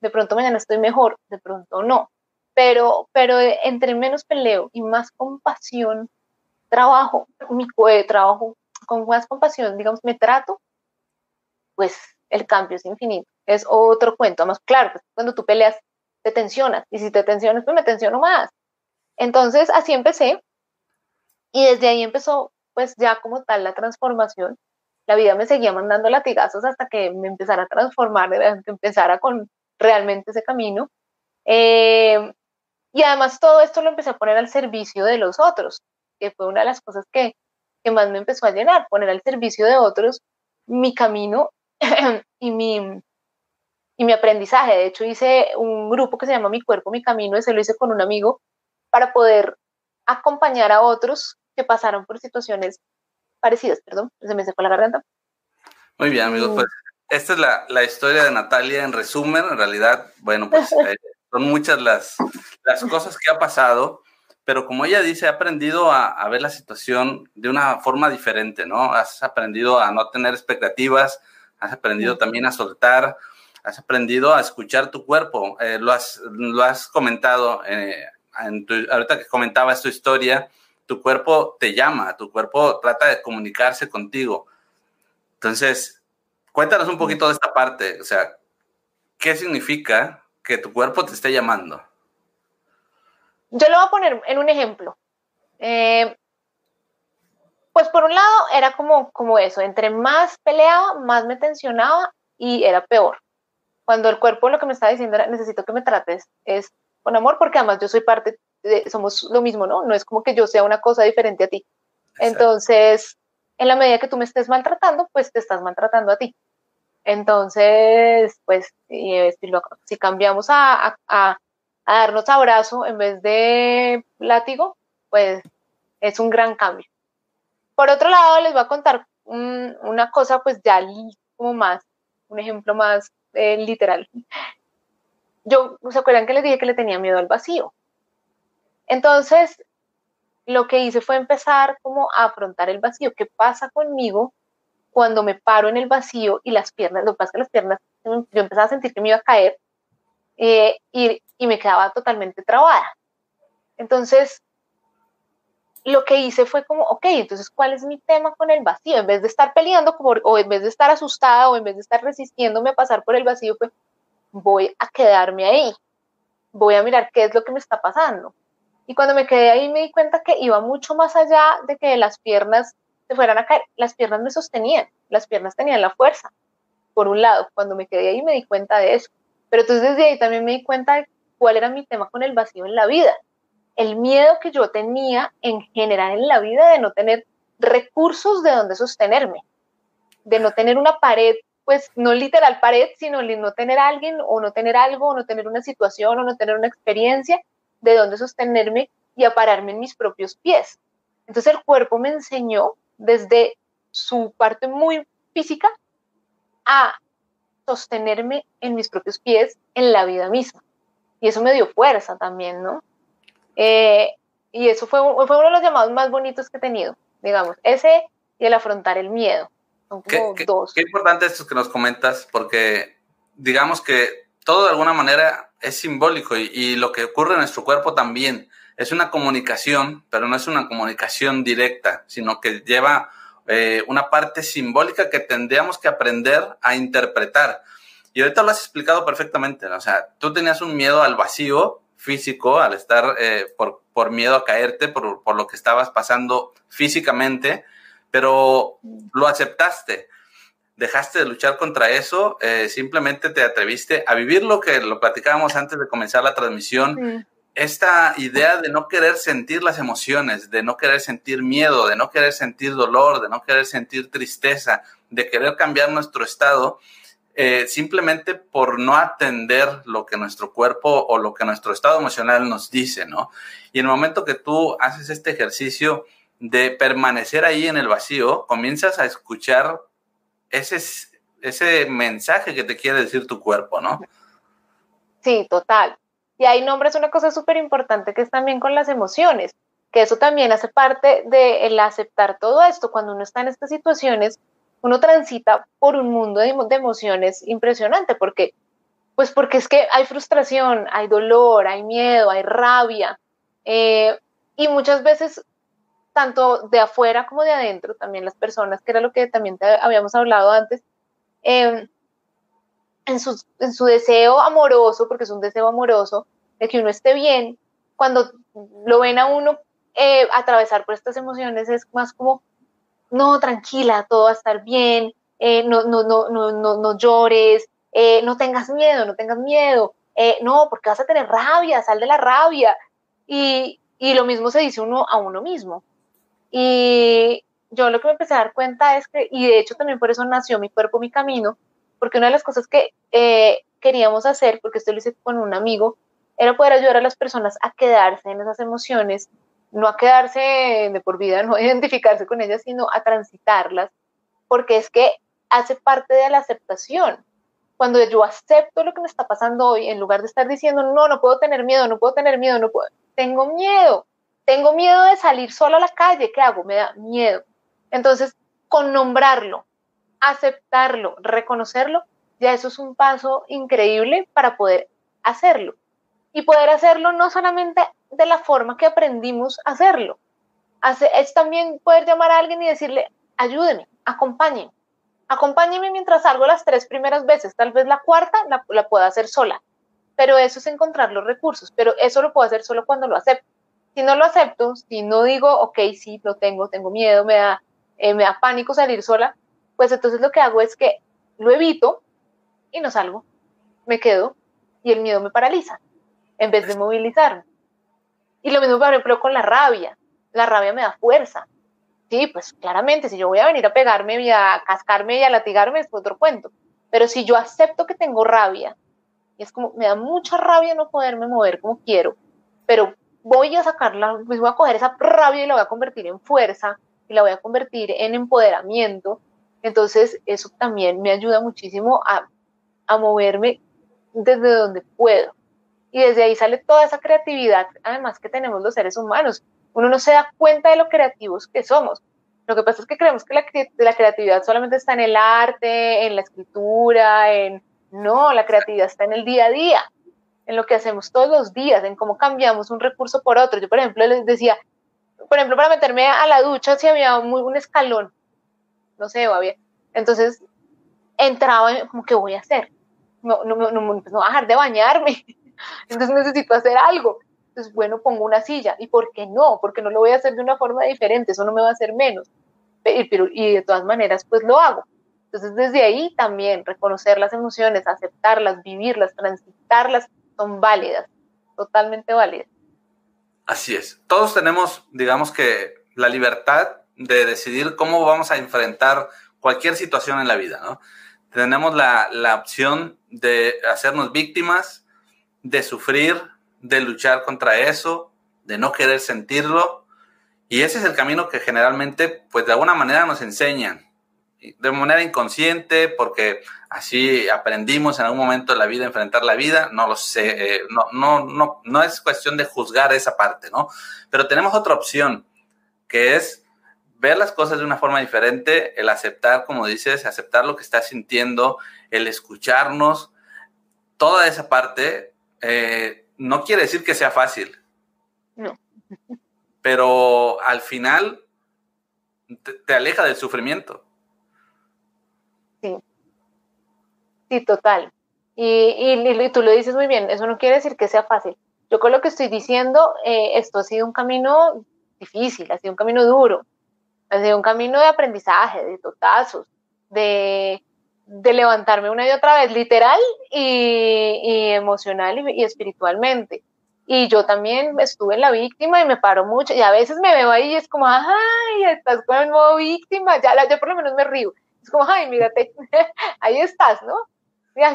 De pronto mañana estoy mejor, de pronto no pero, pero entre menos peleo y más compasión trabajo, mi trabajo con más compasión, digamos, me trato, pues el cambio es infinito. Es otro cuento. Más claro, pues, cuando tú peleas, te tensionas. Y si te tensionas, pues me tensiono más. Entonces, así empecé. Y desde ahí empezó, pues ya como tal, la transformación. La vida me seguía mandando latigazos hasta que me empezara a transformar, que empezara con realmente ese camino. Eh, y además todo esto lo empecé a poner al servicio de los otros, que fue una de las cosas que, que más me empezó a llenar, poner al servicio de otros mi camino y mi, y mi aprendizaje. De hecho, hice un grupo que se llama Mi Cuerpo, Mi Camino, ese lo hice con un amigo para poder acompañar a otros que pasaron por situaciones parecidas. Perdón, se me secó la garganta. Muy bien, amigos, pues esta es la, la, historia de Natalia en resumen. En realidad, bueno, pues eh, son muchas las, las cosas que ha pasado, pero como ella dice, ha aprendido a, ver la situación de una forma diferente, ¿no? Has aprendido a no tener expectativas, has aprendido también a soltar, has aprendido a escuchar tu cuerpo. Eh, lo, has, lo has comentado, eh, ahorita que comentabas tu historia, tu cuerpo te llama, tu cuerpo trata de comunicarse contigo. Entonces, cuéntanos un poquito de esta parte, o sea, ¿qué significa que tu cuerpo te esté llamando? Yo lo voy a poner en un ejemplo. Eh, pues por un lado era como, como eso, entre más peleaba, más me tensionaba y era peor. Cuando el cuerpo lo que me estaba diciendo era, necesito que me trates, es con amor, porque además yo soy parte, somos lo mismo, ¿no? No es como que yo sea una cosa diferente a ti. Entonces, en la medida que tú me estés maltratando, pues te estás maltratando a ti. Entonces, pues, si, cambiamos a, darnos abrazo en vez de látigo, pues es un gran cambio. Por otro lado, les voy a contar una cosa, pues ya como más, un ejemplo más eh, literal. Yo, ¿se acuerdan que les dije que le tenía miedo al vacío? Entonces, lo que hice fue empezar como a afrontar el vacío. ¿Qué pasa conmigo cuando me paro en el vacío y las piernas, lo que pasa es que las piernas, yo empezaba a sentir que me iba a caer eh, y, y, me quedaba totalmente trabada. Entonces, lo que hice fue como, ok, entonces, ¿cuál es mi tema con el vacío? En vez de estar peleando o en vez de estar asustada o en vez de estar resistiéndome a pasar por el vacío, pues voy a quedarme ahí, voy a mirar qué es lo que me está pasando. Y cuando me quedé ahí me di cuenta que iba mucho más allá de que las piernas se fueran a caer, las piernas me sostenían, las piernas tenían la fuerza, por un lado, cuando me quedé ahí me di cuenta de eso, pero entonces desde ahí también me di cuenta de cuál era mi tema con el vacío en la vida, el miedo que yo tenía en general en la vida de no tener recursos de donde sostenerme, de no tener una pared pues no literal pared, sino no tener alguien o no tener algo, o no tener una situación o no tener una experiencia de dónde sostenerme y a pararme en mis propios pies. Entonces el cuerpo me enseñó desde su parte muy física a sostenerme en mis propios pies en la vida misma. Y eso me dio fuerza también, ¿no? Eh, y eso fue, fue uno de los llamados más bonitos que he tenido, digamos, ese y el afrontar el miedo. Son como qué, dos. Qué, importante esto que nos comentas, porque digamos que todo de alguna manera es simbólico y, lo que ocurre en nuestro cuerpo también es una comunicación, pero no es una comunicación directa, sino que lleva eh, una parte simbólica que tendríamos que aprender a interpretar. Y ahorita lo has explicado perfectamente, o sea, tú tenías un miedo al vacío físico, al estar eh, por, por, miedo a caerte, por, por, lo que estabas pasando físicamente, pero lo aceptaste, dejaste de luchar contra eso, eh, simplemente te atreviste a vivir lo que lo platicábamos antes de comenzar la transmisión, sí esta idea de no querer sentir las emociones, de no querer sentir miedo, de no querer sentir dolor, de no querer sentir tristeza, de querer cambiar nuestro estado, eh, simplemente por no atender lo que nuestro cuerpo o lo que nuestro estado emocional nos dice, ¿no? Y en el momento que tú haces este ejercicio de permanecer ahí en el vacío, comienzas a escuchar ese, ese mensaje que te quiere decir tu cuerpo, ¿no? Sí, total. Y ahí nombres una cosa súper importante que es también con las emociones, que eso también hace parte del el aceptar todo esto. Cuando uno está en estas situaciones, uno transita por un mundo de, de emociones impresionante, porque, pues porque es que hay frustración, hay dolor, hay miedo, hay rabia, eh, y muchas veces, tanto de afuera como de adentro, también las personas, que era lo que también habíamos hablado antes, eh, en su, en su deseo amoroso, porque es un deseo amoroso, de que uno esté bien, cuando lo ven a uno eh, atravesar por estas emociones es más como, no, tranquila, todo va a estar bien, eh, no, no, no, no, no, no llores, eh, no tengas miedo, no tengas miedo, no, porque vas a tener rabia, sal de la rabia. Y, y lo mismo se dice uno a uno mismo. Y yo lo que me empecé a dar cuenta es que, y de hecho también por eso nació mi cuerpo, mi camino, porque una de las cosas que eh, queríamos hacer, porque esto lo hice con un amigo, era poder ayudar a las personas a quedarse en esas emociones, no a quedarse de por vida, no a identificarse con ellas, sino a transitarlas, porque es que hace parte de la aceptación. Cuando yo acepto lo que me está pasando hoy, en lugar de estar diciendo, no, no puedo tener miedo, no puedo tener miedo, no puedo, tengo miedo, tengo miedo de salir solo a la calle, ¿qué hago? Me da miedo. Entonces, con nombrarlo, aceptarlo, reconocerlo, ya eso es un paso increíble para poder hacerlo. Y poder hacerlo no solamente de la forma que aprendimos a hacerlo, es también poder llamar a alguien y decirle, ayúdeme, acompáñenme, acompáñeme mientras salgo las tres primeras veces, tal vez la cuarta la, la pueda hacer sola, pero eso es encontrar los recursos, pero eso lo puedo hacer solo cuando lo acepto. Si no lo acepto, si no digo, ok, sí, lo tengo, tengo miedo, me da, eh, me da pánico salir sola, pues entonces lo que hago es que lo evito y no salgo, me quedo y el miedo me paraliza en vez de movilizarme. Y lo mismo, por ejemplo, con la rabia. La rabia me da fuerza. Sí, pues claramente, si yo voy a venir a pegarme y a cascarme y a latigarme, es otro cuento. Pero si yo acepto que tengo rabia, y es como, me da mucha rabia no poderme mover como quiero, pero voy a sacarla, pues voy a coger esa rabia y la voy a convertir en fuerza, y la voy a convertir en empoderamiento, entonces, eso también me ayuda muchísimo a, a moverme desde donde puedo. Y desde ahí sale toda esa creatividad, además que tenemos los seres humanos. Uno no se da cuenta de lo creativos que somos. Lo que pasa es que creemos que la, la creatividad solamente está en el arte, en la escritura, en... No, la creatividad está en el día a día, en lo que hacemos todos los días, en cómo cambiamos un recurso por otro. Yo, por ejemplo, les decía, por ejemplo, para meterme a la ducha, si había muy, un escalón, no sé, bien. Entonces entraba como, ¿qué voy a hacer? No, no, no, no, no voy a dejar de bañarme. Entonces necesito hacer algo. Entonces, bueno, pongo una silla. ¿Y por qué no? Porque no lo voy a hacer de una forma diferente, eso no me va a hacer menos. Pero, y de todas maneras, pues lo hago. Entonces, desde ahí también reconocer las emociones, aceptarlas, vivirlas, transitarlas, son válidas, totalmente válidas. Así es. Todos tenemos, digamos que, la libertad de decidir cómo vamos a enfrentar cualquier situación en la vida, ¿no? tenemos la, la opción de hacernos víctimas, de sufrir, de luchar contra eso, de no querer sentirlo. Y ese es el camino que generalmente, pues de alguna manera nos enseñan, de manera inconsciente, porque así aprendimos en algún momento de la vida a enfrentar la vida, no lo sé, eh, no, no, no, no es cuestión de juzgar esa parte, ¿no? Pero tenemos otra opción, que es ver las cosas de una forma diferente, el aceptar, como dices, aceptar lo que estás sintiendo, el escucharnos, toda esa parte eh, no quiere decir que sea fácil. No. Pero al final te, aleja del sufrimiento. Sí. Sí, total. Y, tú lo dices muy bien, eso no quiere decir que sea fácil. Yo con lo que estoy diciendo, eh, esto ha sido un camino difícil, ha sido un camino duro, ha sido un camino de aprendizaje, de totazos, de, de levantarme una y otra vez, literal y, emocional y, espiritualmente. Y yo también estuve en la víctima y me paro mucho. Y a veces me veo ahí y es como, ay, estás con el modo víctima. Ya, yo por lo menos me río. Es como, ay, mírate, ahí estás, ¿no?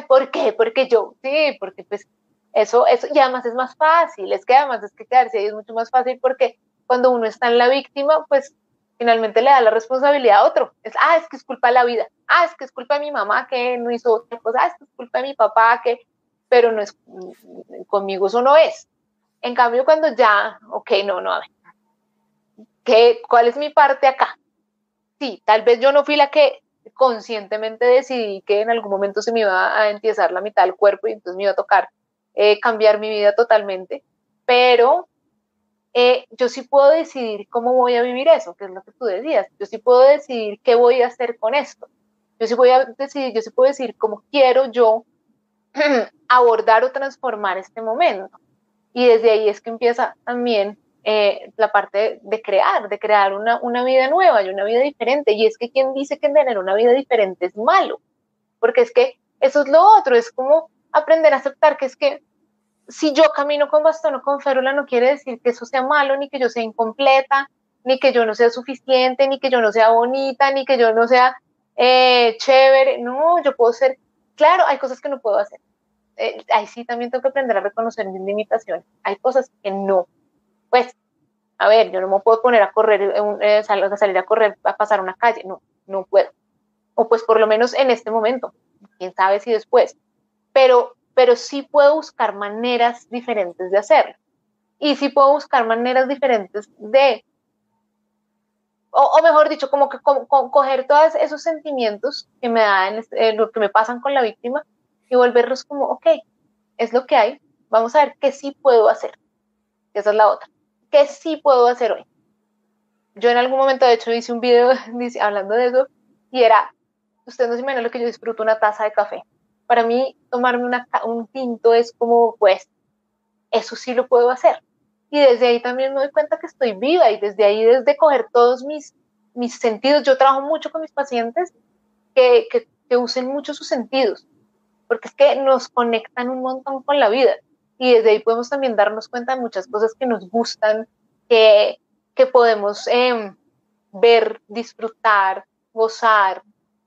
¿Por qué? Porque yo, sí, porque pues eso, eso, y además es más fácil. Es que además es que quedarse ahí es mucho más fácil porque cuando uno está en la víctima, pues finalmente le da la responsabilidad a otro. Es, ah, es que es culpa de la vida. Ah, es que es culpa de mi mamá que no hizo otra cosa. Ah, es que es culpa de mi papá que, pero no es, conmigo eso no es. En cambio, cuando ya, ok, no, no, a ver, ¿qué, ¿cuál es mi parte acá? Sí, tal vez yo no fui la que conscientemente decidí que en algún momento se me iba a empiezar la mitad del cuerpo y entonces me iba a tocar eh, cambiar mi vida totalmente, pero eh, yo sí puedo decidir cómo voy a vivir eso, que es lo que tú decías. Yo sí puedo decidir qué voy a hacer con esto. Yo sí voy a decidir, yo sí puedo decir cómo quiero yo abordar o transformar este momento. Y desde ahí es que empieza también eh, la parte de crear, de crear una, una vida nueva y una vida diferente. Y es que quien dice que tener una vida diferente es malo, porque es que eso es lo otro, es como aprender a aceptar que es que si yo camino con bastón o con férula, no quiere decir que eso sea malo, ni que yo sea incompleta, ni que yo no sea suficiente, ni que yo no sea bonita, ni que yo no sea eh, chévere. No, yo puedo ser, claro, hay cosas que no puedo hacer. Eh, ahí sí también tengo que aprender a reconocer mis limitaciones. Hay cosas que no. Pues, a ver, yo no me puedo poner a correr, eh, salir a correr, a pasar una calle. No, no puedo. O pues por lo menos en este momento. Quién sabe si después. Pero pero sí puedo buscar maneras diferentes de hacerlo. Y sí puedo buscar maneras diferentes de, o, mejor dicho, como que coger todos esos sentimientos que me dan, eh, lo que me pasan con la víctima y volverlos como, ok, es lo que hay, vamos a ver qué sí puedo hacer. Esa es la otra. ¿Qué sí puedo hacer hoy? Yo en algún momento, de hecho, hice un video hablando de eso y era, usted no se imagina lo que yo disfruto una taza de café para mí tomarme un tinto es como, pues, eso sí lo puedo hacer. Y desde ahí también me doy cuenta que estoy viva y desde ahí, desde coger todos mis, mis sentidos, yo trabajo mucho con mis pacientes que, que, usen mucho sus sentidos, porque es que nos conectan un montón con la vida. Y desde ahí podemos también darnos cuenta de muchas cosas que nos gustan, que, que podemos em, ver, disfrutar, gozar.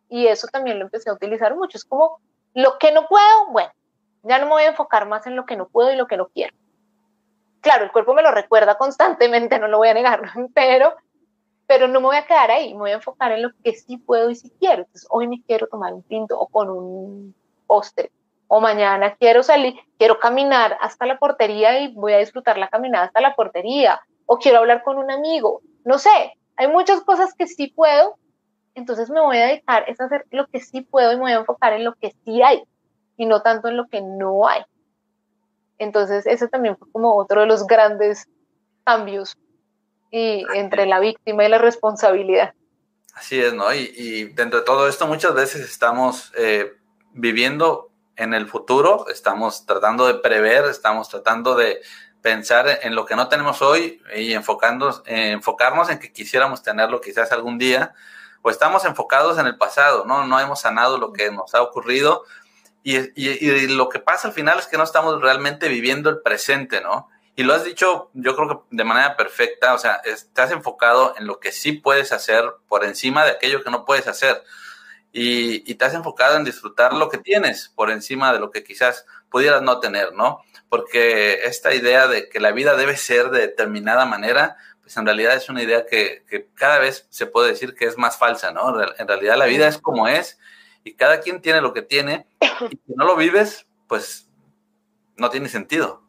Y eso también lo empecé a utilizar mucho. Es como lo que no puedo, bueno, ya no me voy a enfocar más en lo que no puedo y lo que no quiero. Claro, el cuerpo me lo recuerda constantemente, no lo voy a negar, pero, pero no me voy a quedar ahí, me voy a enfocar en lo que sí puedo y sí quiero. Entonces, hoy me quiero tomar un tinto o con un postre, o mañana quiero salir, quiero caminar hasta la portería y voy a disfrutar la caminada hasta la portería, o quiero hablar con un amigo, no sé, hay muchas cosas que sí puedo entonces me voy a dedicar a hacer lo que sí puedo y me voy a enfocar en lo que sí hay y no tanto en lo que no hay. Entonces, ese también fue como otro de los grandes cambios y entre la víctima y la responsabilidad. Así es, ¿no? Y, dentro de todo esto muchas veces estamos eh, viviendo en el futuro, estamos tratando de prever, estamos tratando de pensar en lo que no tenemos hoy y enfocando, eh, enfocarnos en que quisiéramos tenerlo quizás algún día, o estamos enfocados en el pasado, ¿no? No hemos sanado lo que nos ha ocurrido y, lo que pasa al final es que no estamos realmente viviendo el presente, ¿no? Y lo has dicho, yo creo que de manera perfecta, o sea, estás enfocado en lo que sí puedes hacer por encima de aquello que no puedes hacer. Y, te has enfocado en disfrutar lo que tienes por encima de lo que quizás pudieras no tener, ¿no? Porque esta idea de que la vida debe ser de determinada manera, pues en realidad es una idea que, cada vez se puede decir que es más falsa, ¿no? En realidad la vida es como es y cada quien tiene lo que tiene y si no lo vives, pues no tiene sentido.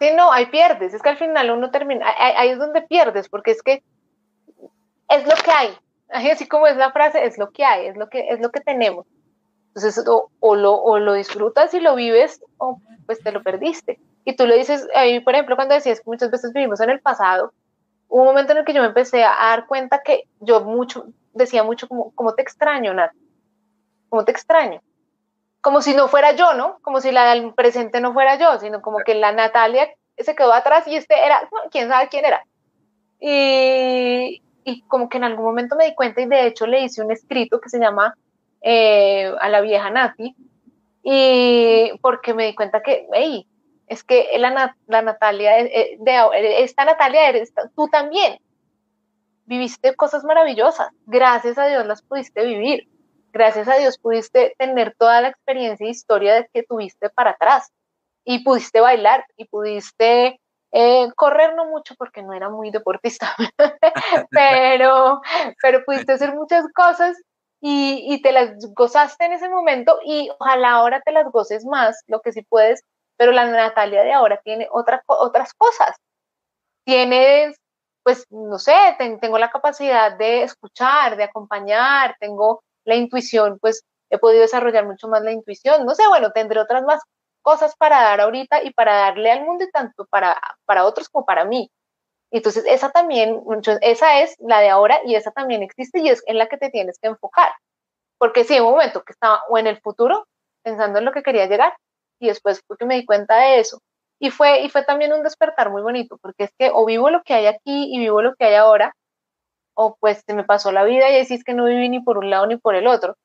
Sí, no, ahí pierdes, es que al final uno termina, ahí, es donde pierdes, porque es que es lo que hay, así como es la frase, es lo que hay, es lo que, es lo que tenemos. Entonces, o, lo, o lo disfrutas y lo vives, o pues te lo perdiste. Y tú le dices, ahí, por ejemplo, cuando decías que muchas veces vivimos en el pasado, hubo un momento en el que yo me empecé a dar cuenta que yo mucho, decía mucho como, como te extraño, Nat, como te extraño. Como si no fuera yo, ¿no? Como si la del presente no fuera yo, sino como que la Natalia se quedó atrás y este era, quién sabe quién era. Y, y como que en algún momento me di cuenta y de hecho le hice un escrito que se llama eh, A la vieja Nati, y porque me di cuenta que, hey, es que la, la Natalia, eh, eh, de, esta Natalia eres tú también. Viviste cosas maravillosas, gracias a Dios las pudiste vivir, gracias a Dios pudiste tener toda la experiencia e historia de que tuviste para atrás. Y pudiste bailar y pudiste eh, correr no mucho porque no era muy deportista, pero, pero pudiste hacer muchas cosas y, y, te las gozaste en ese momento y ojalá ahora te las goces más, lo que sí puedes, pero la Natalia de ahora tiene otra, otras cosas. Tienes, pues, no sé, tengo la capacidad de escuchar, de acompañar, tengo la intuición, pues he podido desarrollar mucho más la intuición, no sé, bueno, tendré otras más cosas para dar ahorita y para darle al mundo y tanto para, para otros como para mí. Entonces, esa también, esa es la de ahora y esa también existe y es en la que te tienes que enfocar. Porque sí, en un momento que estaba o en el futuro, pensando en lo que quería llegar, y después fue que me di cuenta de eso. Y fue, y fue también un despertar muy bonito, porque es que o vivo lo que hay aquí y vivo lo que hay ahora, o pues se me pasó la vida y así es que no viví ni por un lado ni por el otro.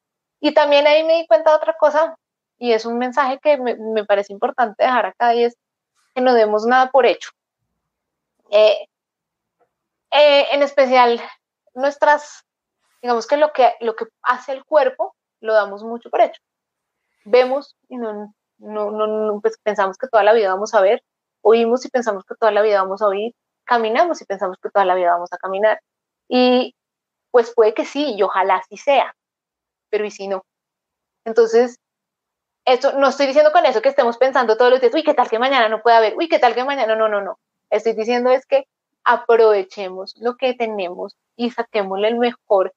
Y también ahí me di cuenta de otra cosa, y es un mensaje que me, me parece importante dejar acá, y es que no demos nada por hecho. Eh, eh, en especial, nuestras, digamos que lo, que lo que hace el cuerpo, lo damos mucho por hecho. Vemos y no, no, no, pues pensamos que toda la vida vamos a ver, oímos y pensamos que toda la vida vamos a oír, caminamos y pensamos que toda la vida vamos a caminar. Y pues puede que sí, y ojalá así sea, pero ¿y si no? Entonces, esto, no estoy diciendo con eso que estemos pensando todos los días, uy, ¿qué tal que mañana no pueda haber? Uy, ¿qué tal que mañana? No, no, no. Estoy diciendo es que aprovechemos lo que tenemos y saquémosle el mejor,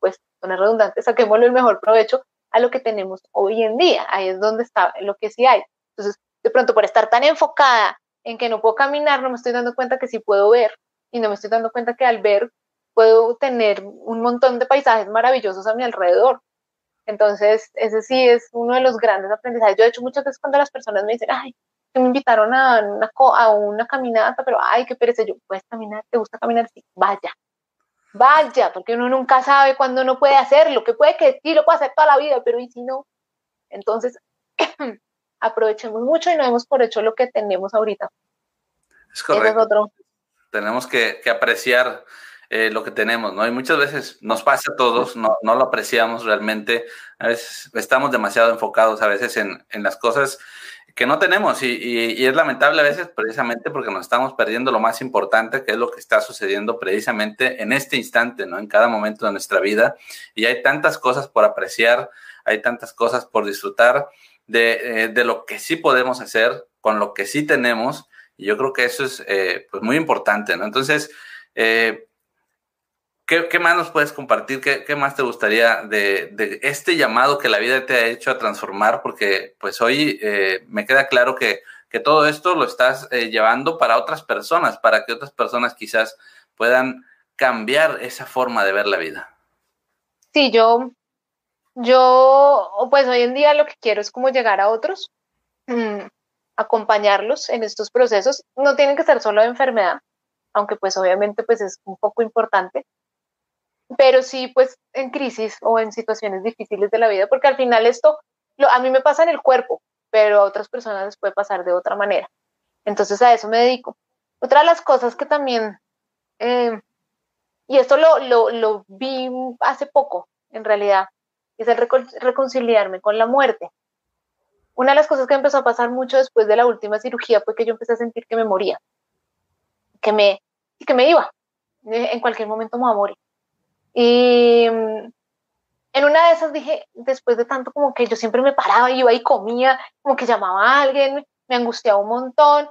pues, son redundante, saquémosle el mejor provecho a lo que tenemos hoy en día. Ahí es donde está lo que sí hay. Entonces, de pronto, por estar tan enfocada en que no puedo caminar, no me estoy dando cuenta que sí puedo ver y no me estoy dando cuenta que al ver puedo tener un montón de paisajes maravillosos a mi alrededor. Entonces, ese sí es uno de los grandes aprendizajes. Yo, de hecho, muchas veces cuando las personas me dicen, ay, que me invitaron a una, a una caminata, pero ay, qué pereza, yo, ¿puedes caminar? ¿Te gusta caminar? Sí, vaya, vaya, porque uno nunca sabe cuándo uno puede hacerlo, que puede que sí lo pueda hacer toda la vida, pero ¿y si no? Entonces, aprovechemos mucho y no demos por hecho lo que tenemos ahorita. Es correcto. Tenemos que, apreciar eh, lo que tenemos, ¿no? Y muchas veces nos pasa a todos, no, no, lo apreciamos realmente, a veces estamos demasiado enfocados a veces en, en las cosas que no tenemos y, es lamentable a veces precisamente porque nos estamos perdiendo lo más importante, que es lo que está sucediendo precisamente en este instante, ¿no? En cada momento de nuestra vida. Y hay tantas cosas por apreciar, hay tantas cosas por disfrutar de, eh, lo que sí podemos hacer, con lo que sí tenemos. Y yo creo que eso es eh, pues muy importante, ¿no? Entonces, eh, ¿Qué, más nos puedes compartir? ¿Qué, más te gustaría de, este llamado que la vida te ha hecho a transformar? Porque pues hoy eh, me queda claro que, todo esto lo estás eh, llevando para otras personas, para que otras personas quizás puedan cambiar esa forma de ver la vida. Sí, yo, yo, pues hoy en día lo que quiero es como llegar a otros, mm, acompañarlos en estos procesos. No tienen que ser solo de enfermedad, aunque pues obviamente pues es un poco importante, pero sí pues en crisis o en situaciones difíciles de la vida, porque al final esto a mí me pasa en el cuerpo, pero a otras personas les puede pasar de otra manera. Entonces a eso me dedico. Otra de las cosas que también, eh, y esto lo, lo, lo vi hace poco, en realidad, es el reconciliarme con la muerte. Una de las cosas que empezó a pasar mucho después de la última cirugía fue que yo empecé a sentir que me moría, que me, que me iba, en cualquier momento me voy a morir. Y mm, en una de esas dije, después de tanto como que yo siempre me paraba, iba y comía, como que llamaba a alguien, me angustiaba un montón.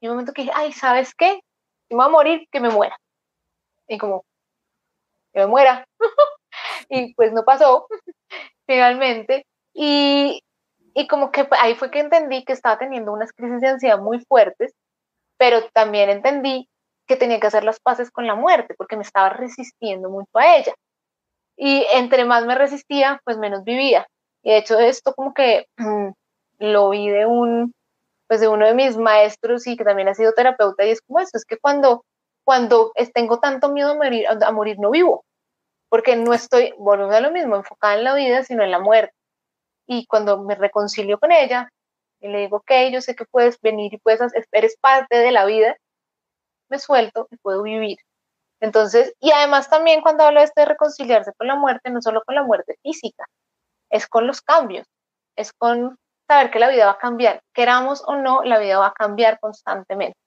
Y un momento que dije, ay, ¿sabes qué? Si me voy a morir, que me muera. Y como, que me muera. y pues no pasó, finalmente. Y, y como que ahí fue que entendí que estaba teniendo unas crisis de ansiedad muy fuertes, pero también entendí que tenía que hacer las paces con la muerte, porque me estaba resistiendo mucho a ella. Y entre más me resistía, pues menos vivía. Y de hecho esto como que lo vi de un, pues de uno de mis maestros y que también ha sido terapeuta y es como eso, es que cuando, cuando tengo tanto miedo a morir, a morir no vivo, porque no estoy, volviendo a lo mismo, enfocada en la vida, sino en la muerte. Y cuando me reconcilio con ella, y le digo, ok, yo sé que puedes venir y puedes, eres parte de la vida, me suelto y puedo vivir. Entonces, y además también cuando hablo de esto de reconciliarse con la muerte, no solo con la muerte física, es con los cambios, es con saber que la vida va a cambiar, queramos o no, la vida va a cambiar constantemente.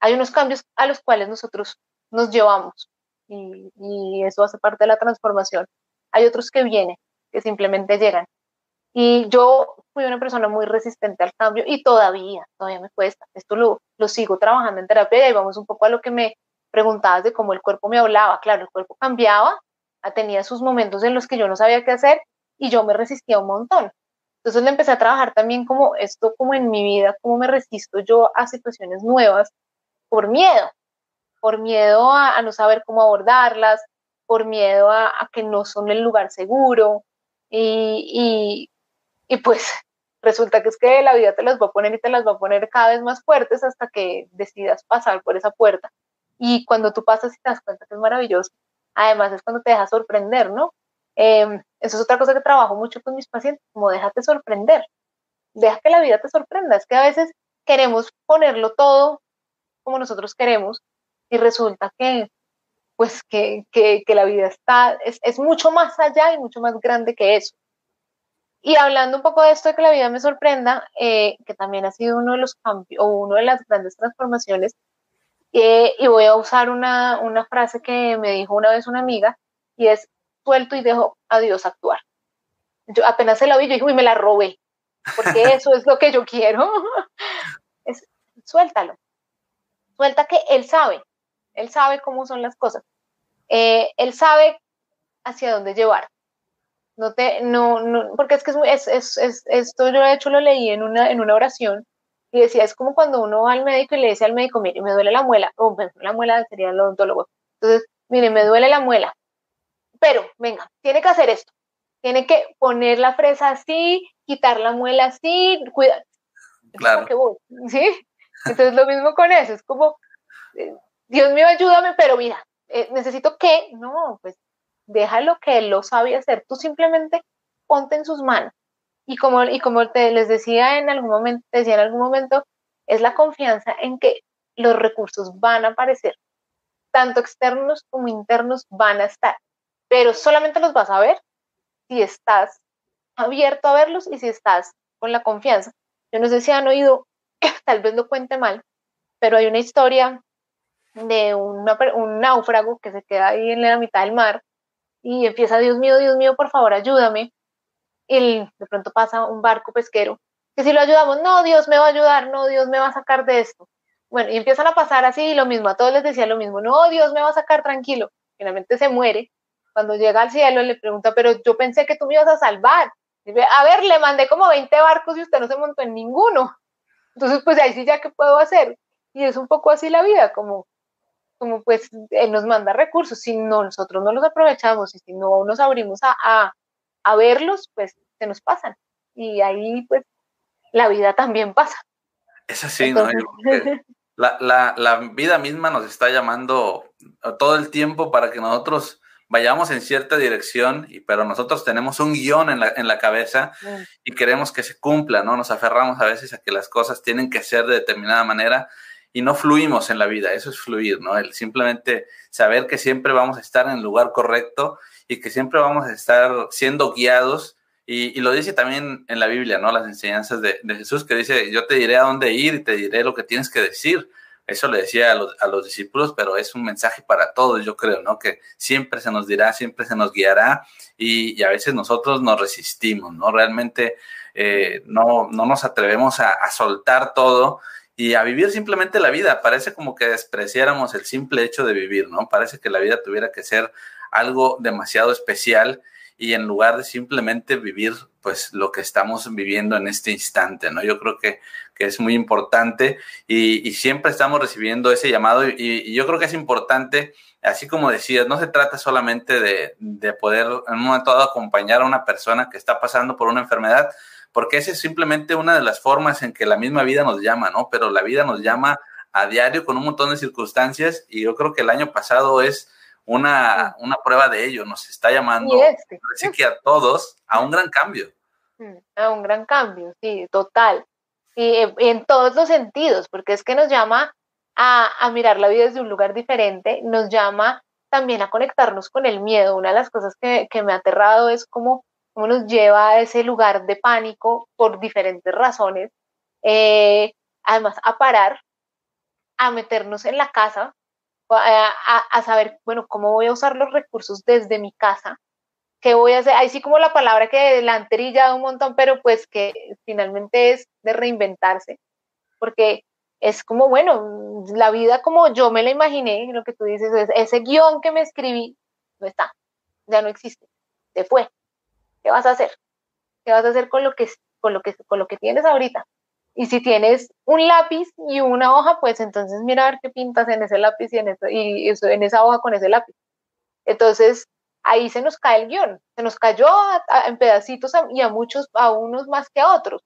Hay unos cambios a los cuales nosotros nos llevamos y, y eso hace parte de la transformación. Hay otros que vienen, que simplemente llegan. Y yo fui una persona muy resistente al cambio y todavía, todavía me cuesta. Esto lo, lo sigo trabajando en terapia y vamos un poco a lo que me preguntabas de cómo el cuerpo me hablaba. Claro, el cuerpo cambiaba, tenía sus momentos en los que yo no sabía qué hacer y yo me resistía un montón. Entonces le empecé a trabajar también como esto, como en mi vida, cómo me resisto yo a situaciones nuevas por miedo, por miedo a, no saber cómo abordarlas, por miedo a, que no son el lugar seguro. Y, y, pues resulta que es que la vida te las va a poner y te las va a poner cada vez más fuertes hasta que decidas pasar por esa puerta. Y cuando tú pasas y te das cuenta que es maravilloso, además es cuando te dejas sorprender, ¿no? Em, eso es otra cosa que trabajo mucho con mis pacientes, como déjate sorprender, deja que la vida te sorprenda. Es que a veces queremos ponerlo todo como nosotros queremos y resulta que, pues, que, que, que la vida está, es, es, mucho más allá y mucho más grande que eso. Y hablando un poco de esto de que la vida me sorprenda, eh, que también ha sido uno de los cambios o una de las grandes transformaciones eh, y voy a usar una, una, frase que me dijo una vez una amiga y es suelto y dejo a Dios actuar. Yo apenas se la vi, yo dije, uy, me la robé, porque eso es lo que yo quiero. es, suéltalo. Suelta que Él sabe, Él sabe cómo son las cosas. Eh, él sabe hacia dónde llevar. No te, no, no, porque es que es, es, es, esto yo de hecho lo leí en una, en una oración y decía, es como cuando uno va al médico y le dice al médico, mire, me duele la muela, o oh, la muela sería el odontólogo. Entonces, mire, me duele la muela, pero venga, tiene que hacer esto. Tiene que poner la fresa así, quitar la muela así, cuidar. Claro. ¿sí? Entonces, lo mismo con eso, es como, eh, Dios mío, ayúdame, pero mira, eh, necesito que, no, pues déjalo que él lo sabe hacer. Tú simplemente ponte en sus manos y como, y como te, les decía en algún momento, decía en algún momento, es la confianza en que los recursos van a aparecer, tanto externos como internos van a estar, pero solamente los vas a ver si estás abierto a verlos y si estás con la confianza. Yo no sé si han oído, tal vez lo cuente mal, pero hay una historia de un náufrago que se queda ahí en la mitad del mar y empieza, Dios mío, Dios mío, por favor, ayúdame y de pronto pasa un barco pesquero, que si lo ayudamos, no, Dios me va a ayudar, no, Dios me va a sacar de esto. Bueno, y empiezan a pasar así lo mismo, a todos les decía lo mismo, no, Dios me va a sacar tranquilo. Finalmente se muere. Cuando llega al cielo le pregunta, pero yo pensé que tú me ibas a salvar. a ver, le mandé como 20 barcos y usted no se montó en ninguno. Entonces, pues ahí sí ya, ¿qué puedo hacer? Y es un poco así la vida, como, como pues Él nos manda recursos, si no, nosotros no los aprovechamos y si no nos abrimos a, a verlos, pues se nos pasan. Y ahí, pues, la vida también pasa. Es así, ¿no? la, la, la, vida misma nos está llamando todo el tiempo para que nosotros vayamos en cierta dirección, y, pero nosotros tenemos un guion en la, en la cabeza mm. y queremos que se cumpla, ¿no? Nos aferramos a veces a que las cosas tienen que ser de determinada manera y no fluimos en la vida, eso es fluir, ¿no? El simplemente saber que siempre vamos a estar en el lugar correcto y que siempre vamos a estar siendo guiados. Y, lo dice también en la Biblia, ¿no? Las enseñanzas de, Jesús, que dice, yo te diré a dónde ir y te diré lo que tienes que decir. Eso le decía a los, a los discípulos, pero es un mensaje para todos, yo creo, ¿no? Que siempre se nos dirá, siempre se nos guiará y, a veces nosotros nos resistimos, ¿no? Realmente eh, no, no nos atrevemos a soltar todo y a vivir simplemente la vida. Parece como que despreciáramos el simple hecho de vivir, ¿no? Parece que la vida tuviera que ser algo demasiado especial y en lugar de simplemente vivir pues lo que estamos viviendo en este instante, ¿no? Yo creo que, que es muy importante y, y, siempre estamos recibiendo ese llamado y, yo creo que es importante, así como decías, no se trata solamente de, de poder en un momento dado acompañar a una persona que está pasando por una enfermedad, porque esa es simplemente una de las formas en que la misma vida nos llama, ¿no? Pero la vida nos llama a diario con un montón de circunstancias y yo creo que el año pasado es una, una prueba de ello, nos está llamando, este. así que a todos, a un gran cambio. Mm, a un gran cambio, sí, total. Y en todos los sentidos, porque es que nos llama a, a mirar la vida desde un lugar diferente, nos llama también a conectarnos con el miedo. Una de las cosas que, que me ha aterrado es como nos lleva a ese lugar de pánico por diferentes razones. Eh, además, a parar, a meternos en la casa, a, saber, bueno, cómo voy a usar los recursos desde mi casa, qué voy a hacer. Ahí sí como la palabra que la anterilla un montón, pero pues que finalmente es de reinventarse, porque es como, bueno, la vida como yo me la imaginé, lo que tú dices, ese guion que me escribí, no está, ya no existe, se fue. ¿Qué vas a hacer? ¿Qué vas a hacer con lo que, con lo que, con lo que tienes ahorita? Y si tienes un lápiz y una hoja, pues entonces mira a ver qué pintas en ese lápiz y en, y en esa hoja con ese lápiz. Entonces, ahí se nos cae el guion, se nos cayó en pedacitos y a muchos, a unos más que a otros.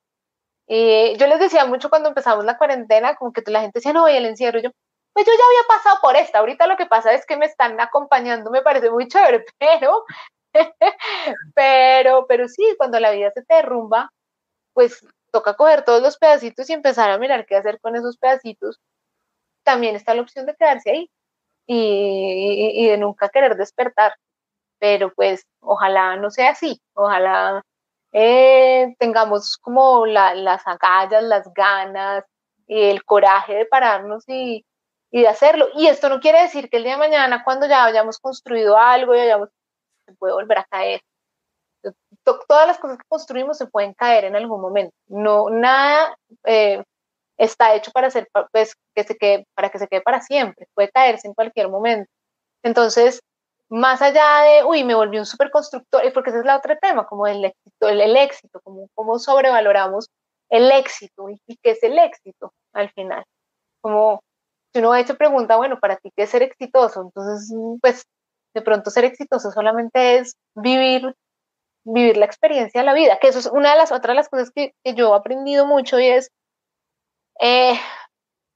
Y yo les decía mucho cuando empezamos la cuarentena, como que la gente decía, no, voy el encierro. yo, pues yo ya había pasado por esta. Ahorita lo que pasa es que me están acompañando, me parece muy chévere, pero pero, pero sí, cuando la vida se te derrumba, pues toca coger todos los pedacitos y empezar a mirar qué hacer con esos pedacitos. También está la opción de quedarse ahí y, de nunca querer despertar. Pero pues ojalá no sea así, ojalá eh, tengamos como las agallas, las ganas y el coraje de pararnos y, y de hacerlo. Y esto no quiere decir que el día de mañana, cuando ya hayamos construido algo y hayamos se puede volver a caer. Todas las cosas que construimos se pueden caer en algún momento. No, nada eh, está hecho para, ser, pues, que se quede, para que se quede para siempre. Puede caerse en cualquier momento. Entonces, más allá de, uy, me volví un super constructor, porque ese es el otro tema, como el éxito, el, éxito, como, como sobrevaloramos el éxito y, qué es el éxito al final. Como si uno se pregunta, bueno, para ti, ¿qué es ser exitoso? Entonces, pues de pronto ser exitoso solamente es vivir, vivir la experiencia de la vida, que eso es una de las otras las cosas que, yo he aprendido mucho y es, eh,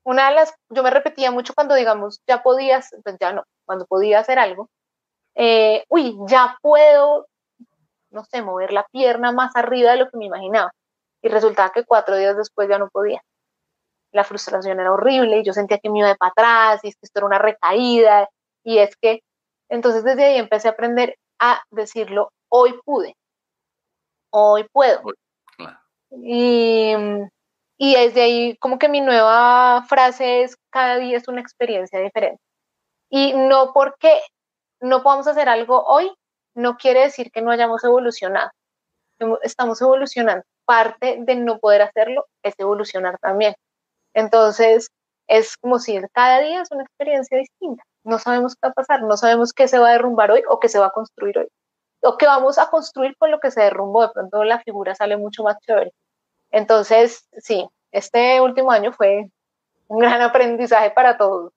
una de las, yo me repetía mucho cuando digamos, ya podías, pues ya no, cuando podía hacer algo, eh, uy, ya puedo, no sé, mover la pierna más arriba de lo que me imaginaba. Y resultaba que cuatro días después ya no podía. La frustración era horrible y yo sentía que me iba de para atrás y es que esto era una recaída y es que entonces desde ahí empecé a aprender a decirlo, hoy pude, hoy puedo. Y, y desde ahí como que mi nueva frase es, cada día es una experiencia diferente. Y no porque no podamos hacer algo hoy, no quiere decir que no hayamos evolucionado. Estamos evolucionando. Parte de no poder hacerlo es evolucionar también. Entonces, es como si cada día es una experiencia distinta no sabemos qué va a pasar, no sabemos qué se va a derrumbar hoy o qué se va a construir hoy, o qué vamos a construir con lo que se derrumbó, de pronto la figura sale mucho más chévere. Entonces, sí, este último año fue un gran aprendizaje para todos.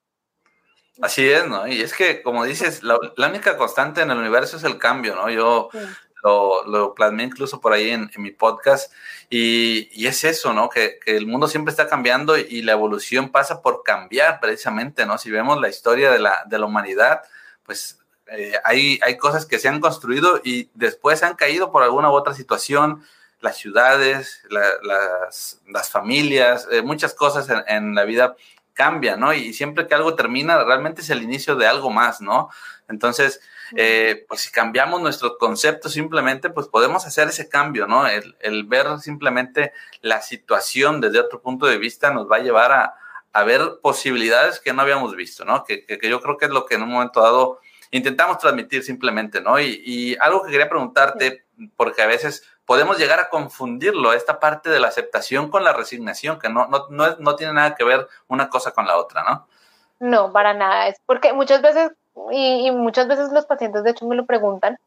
Así es, ¿no? Y es que, como dices, la, única constante en el universo es el cambio, ¿no? Yo lo, lo, plasmé incluso por ahí en, mi podcast y, es eso, ¿no? Que, el mundo siempre está cambiando y la evolución pasa por cambiar precisamente, ¿no? Si vemos la historia de la, de la humanidad, pues eh, hay, hay cosas que se han construido y después han caído por alguna u otra situación, las ciudades, la, las, las, familias, eh, muchas cosas en, en, la vida cambian, ¿no? Y siempre que algo termina, realmente es el inicio de algo más, ¿no? Entonces, eh, pues si cambiamos nuestro concepto simplemente, pues podemos hacer ese cambio, ¿no? El, el, ver simplemente la situación desde otro punto de vista nos va a llevar a, a ver posibilidades que no habíamos visto, ¿no? Que, que, que, yo creo que es lo que en un momento dado intentamos transmitir simplemente, ¿no? Y, y algo que quería preguntarte, porque a veces podemos llegar a confundirlo, esta parte de la aceptación con la resignación, que no, no, no, no tiene nada que ver una cosa con la otra, ¿no? No, para nada. Es porque muchas veces, y, muchas veces los pacientes de hecho me lo preguntan,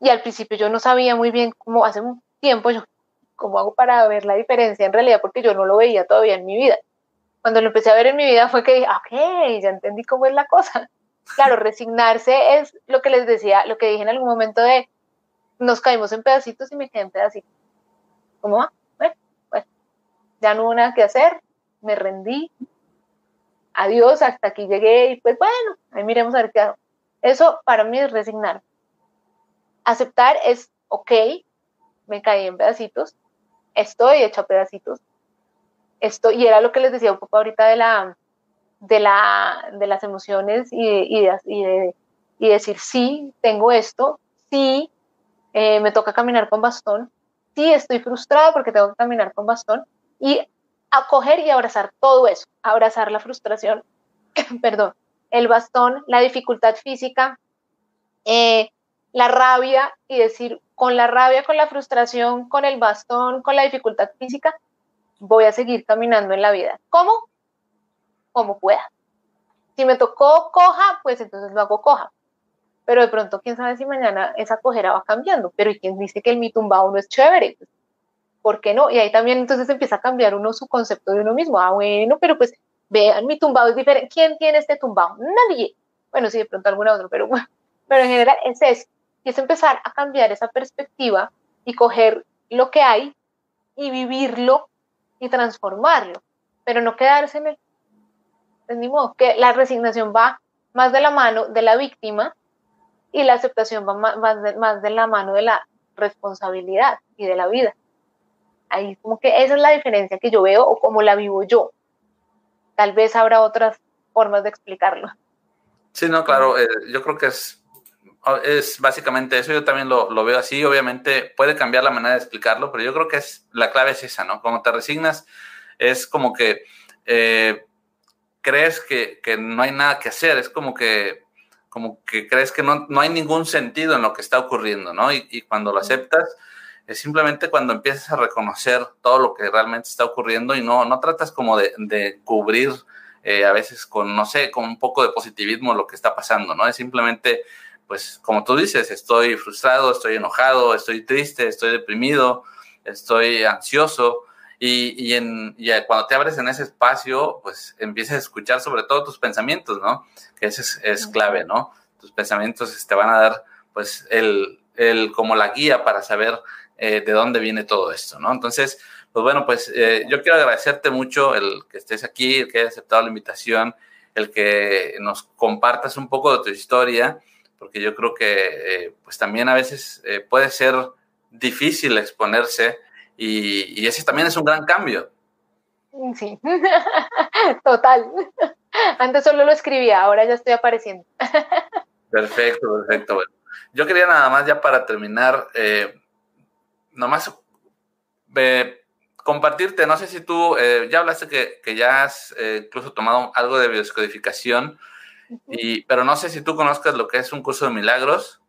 y al principio yo no sabía muy bien cómo, hace un tiempo yo, cómo hago para ver la diferencia en realidad, porque yo no lo veía todavía en mi vida. Cuando lo empecé a ver en mi vida fue que dije, ok, ya entendí cómo es la cosa. Claro, resignarse es lo que les decía, lo que dije en algún momento de, nos caímos en pedacitos y me quedé en pedacitos. ¿Cómo va? Bueno, pues ya no hubo nada que hacer, me rendí. Adiós, hasta aquí llegué y pues bueno, ahí miremos a ver qué hago. Eso para mí es resignar. Aceptar es, ok, me caí en pedacitos, estoy hecho a pedacitos, esto, y era lo que les decía un poco ahorita de la de la de las emociones y, y, de, y decir sí, tengo esto, sí, eh, me toca caminar con bastón, sí estoy frustrada porque tengo que caminar con bastón y acoger y abrazar todo eso, abrazar la frustración, perdón, el bastón, la dificultad física, eh, la rabia y decir, con la rabia, con la frustración, con el bastón, con la dificultad física, voy a seguir caminando en la vida. ¿Cómo? Como pueda. Si me tocó coja, pues entonces lo hago coja pero de pronto quién sabe si mañana esa cojera va cambiando, pero ¿y quién dice que el mi tumbado no es chévere? Pues, ¿Por qué no? Y ahí también entonces empieza a cambiar uno su concepto de uno mismo. Ah, bueno, pero pues vean, mi tumbado es diferente. ¿Quién tiene este tumbado? Nadie. Bueno, sí, de pronto algún otro, pero bueno, pero en general es eso. Y es empezar a cambiar esa perspectiva y coger lo que hay y vivirlo y transformarlo, pero no quedarse en el... Pues ni modo, que la resignación va más de la mano de la víctima y la aceptación va más, de, más de la mano de la responsabilidad y de la vida. Ahí como que esa es la diferencia que yo veo o como la vivo yo. Tal vez habrá otras formas de explicarlo. Sí, no, claro, eh, yo creo que es, es básicamente eso, yo también lo, lo, veo así, obviamente puede cambiar la manera de explicarlo, pero yo creo que es, la clave es esa, ¿no? Cuando te resignas, es como que eh, crees que, que no hay nada que hacer, es como que como que crees que no, no hay ningún sentido en lo que está ocurriendo, ¿no? Y, y, cuando lo aceptas, es simplemente cuando empiezas a reconocer todo lo que realmente está ocurriendo y no, no tratas como de, de cubrir eh, a veces con, no sé, con un poco de positivismo lo que está pasando, ¿no? Es simplemente, pues, como tú dices, estoy frustrado, estoy enojado, estoy triste, estoy deprimido, estoy ansioso, y, y, en, y cuando te abres en ese espacio, pues empiezas a escuchar sobre todo tus pensamientos, ¿no? Que ese es, es clave, ¿no? Tus pensamientos te van a dar, pues, el, el como la guía para saber eh, de dónde viene todo esto, ¿no? Entonces, pues bueno, pues eh, yo quiero agradecerte mucho el que estés aquí, el que hayas aceptado la invitación, el que nos compartas un poco de tu historia, porque yo creo que, eh, pues también a veces puede ser difícil exponerse y, y, ese también es un gran cambio. Sí, total. Antes solo lo escribía, ahora ya estoy apareciendo. Perfecto, perfecto. Bueno, yo quería nada más ya para terminar, eh, nomás eh, compartirte, no sé si tú eh, ya hablaste que, que ya has eh, incluso tomado algo de biodescodificación, uh -huh. y, pero no sé si tú conozcas lo que es un curso de milagros.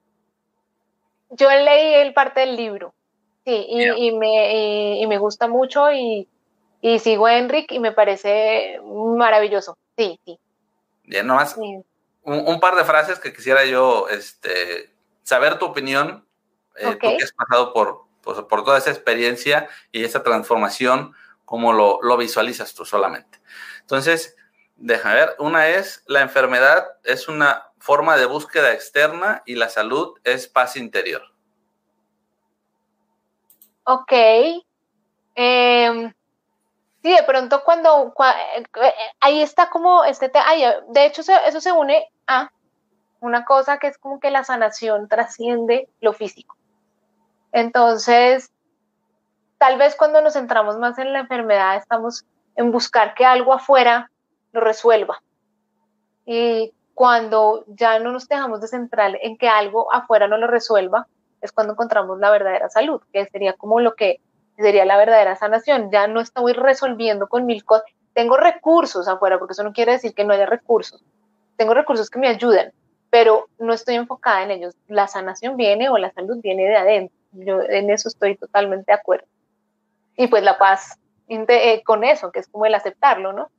Yo leí el parte del libro. Sí, y, yeah. y, me, y, y, me gusta mucho y, y sigo a Enric y me parece maravilloso. Sí, sí. Bien, nomás sí. un, un, par de frases que quisiera yo este, saber tu opinión, eh, okay. tú que has pasado por, por, toda esa experiencia y esa transformación, cómo lo, visualizas tú solamente. Entonces, déjame ver, una es, la enfermedad es una forma de búsqueda externa y la salud es paz interior. Ok. Eh, sí, de pronto cuando, cuando, eh, ahí está como este, ay, de hecho eso se une a una cosa que es como que la sanación trasciende lo físico. Entonces, tal vez cuando nos centramos más en la enfermedad estamos en buscar que algo afuera lo resuelva. Y cuando ya no nos dejamos de centrar en que algo afuera no lo resuelva, es cuando encontramos la verdadera salud, que sería como lo que sería la verdadera sanación. Ya no estoy resolviendo con mil cosas. Tengo recursos afuera, porque eso no quiere decir que no haya recursos. Tengo recursos que me ayudan, pero no estoy enfocada en ellos. La sanación viene o la salud viene de adentro. Yo en eso estoy totalmente de acuerdo. Y pues la paz eh, con eso, que es como el aceptarlo, ¿no?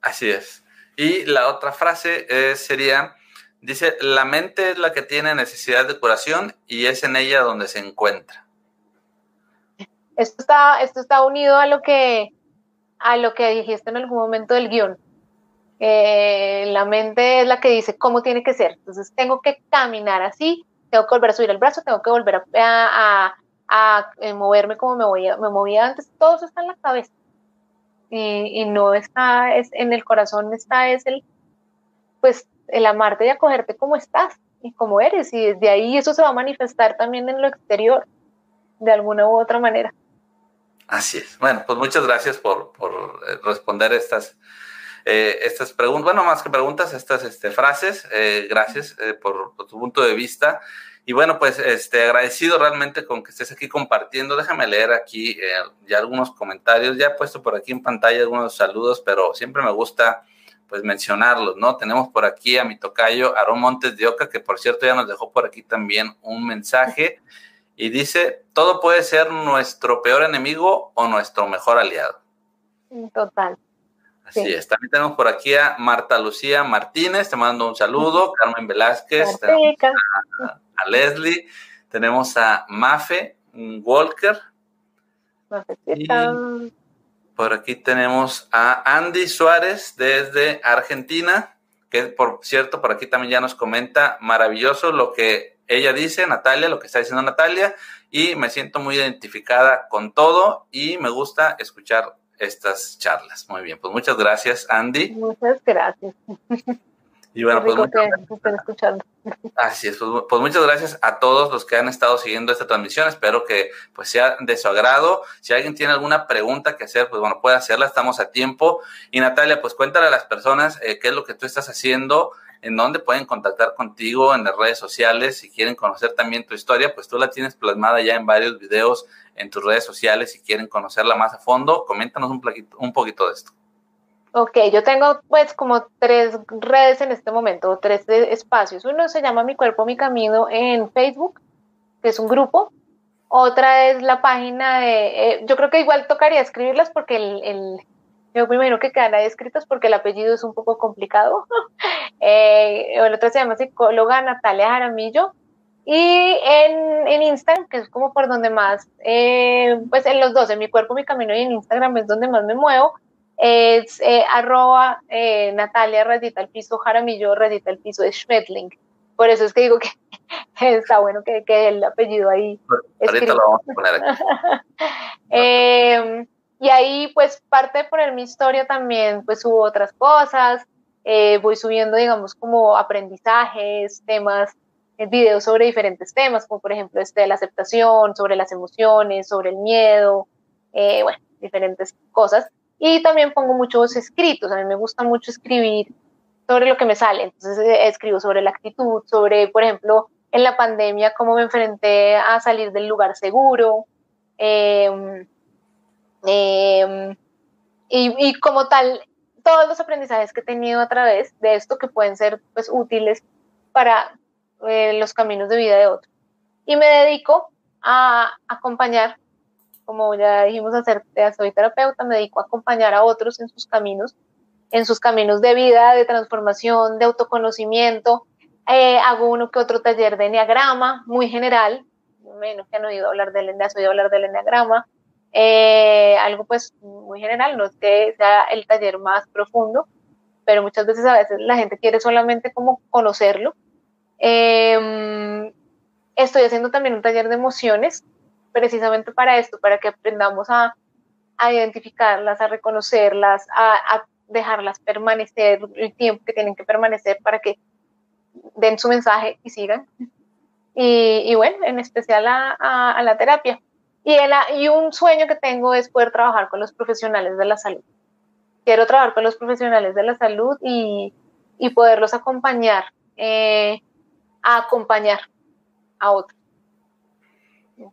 Así es. Y la otra frase eh, sería, dice, la mente es la que tiene necesidad de curación y es en ella donde se encuentra. Esto está, esto está unido a lo que, a lo que dijiste en algún momento del guion. Eh, la mente es la que dice cómo tiene que ser. Entonces tengo que caminar así, tengo que volver a subir el brazo, tengo que volver a, eh, moverme como me, voy me movía antes. Todo eso está en la cabeza y, no está, es, en el corazón está, es el, pues, el amarte y acogerte como estás y como eres, y desde ahí eso se va a manifestar también en lo exterior, de alguna u otra manera. Así es. Bueno, pues muchas gracias por, por eh, responder estas, eh, estas preguntas, bueno, más que preguntas, estas este, frases. Eh, gracias por, por, tu punto de vista. Y bueno, pues este, agradecido realmente con que estés aquí compartiendo. Déjame leer aquí eh, ya algunos comentarios. Ya he puesto por aquí en pantalla algunos saludos, pero siempre me gusta pues mencionarlos, ¿no? Tenemos por aquí a mi tocayo Aarón Montes de Oca, que por cierto ya nos dejó por aquí también un mensaje y dice, todo puede ser nuestro peor enemigo o nuestro mejor aliado. Total. Así es. También tenemos por aquí a Marta Lucía Martínez, te mando un saludo. Carmen Velázquez, a Leslie, tenemos a Mafe Walker. Y por aquí tenemos a Andy Suárez desde Argentina, que por cierto, por aquí también ya nos comenta maravilloso lo que ella dice, Natalia, lo que está diciendo Natalia, y me siento muy identificada con todo y me gusta escuchar estas charlas. Muy bien, pues muchas gracias, Andy. Muchas gracias. Y bueno, pues muchas, escuchando. Así es, pues, pues, muchas gracias a todos los que han estado siguiendo esta transmisión. Espero que pues sea de su agrado. Si alguien tiene alguna pregunta que hacer, pues bueno, puede hacerla, estamos a tiempo. Y Natalia, pues cuéntale a las personas eh, qué es lo que tú estás haciendo, en dónde pueden contactar contigo en las redes sociales. Si quieren conocer también tu historia, pues tú la tienes plasmada ya en varios videos en tus redes sociales. Si quieren conocerla más a fondo, coméntanos un, un poquito de esto. Ok, yo tengo pues como tres redes en este momento, tres espacios. Uno se llama Mi Cuerpo, Mi Camino en Facebook, que es un grupo. Otra es la página de, eh, yo creo que igual tocaría escribirlas porque el, el yo me imagino que quedan ahí escritas porque el apellido es un poco complicado. eh, el otro se llama psicóloga Natalia Jaramillo. Y en, en, Instagram, que es como por donde más, eh, pues en los dos, en mi cuerpo, mi camino y en Instagram es donde más me muevo es eh, arroba eh, Natalia Radita el piso Jaramillo Radita el piso de Schmetling. Por eso es que digo que está bueno que, que el apellido ahí. Ahorita lo vamos a poner aquí. Em, y ahí pues parte de poner mi historia también pues hubo otras cosas. Eh, voy subiendo digamos como aprendizajes, temas, videos sobre diferentes temas, como por ejemplo este de la aceptación, sobre las emociones, sobre el miedo, bueno, diferentes cosas. Y también pongo muchos escritos, a mí me gusta mucho escribir sobre lo que me sale, entonces eh, escribo sobre la actitud, sobre, por ejemplo, en la pandemia, cómo me enfrenté a salir del lugar seguro, em, em, y, como tal, todos los aprendizajes que he tenido a través de esto que pueden ser pues, útiles para eh, los caminos de vida de otros. Y me dedico a acompañar como ya dijimos, hacer, soy terapeuta, me dedico a acompañar a otros en sus caminos, en sus caminos de vida, de transformación, de autoconocimiento. Eh, hago uno que otro taller de enneagrama, muy general, menos que han oído hablar del, has oído hablar del enneagrama, eh, algo pues muy general, no es que sea el taller más profundo, pero muchas veces a veces la gente quiere solamente como conocerlo. Em, estoy haciendo también un taller de emociones, precisamente para esto, para que aprendamos a, a identificarlas, a reconocerlas, a, dejarlas permanecer el tiempo que tienen que permanecer para que den su mensaje y sigan. Y, y bueno, en especial a, a, la terapia. Y, el, y un sueño que tengo es poder trabajar con los profesionales de la salud. Quiero trabajar con los profesionales de la salud y, y poderlos acompañar, eh, a acompañar a otros.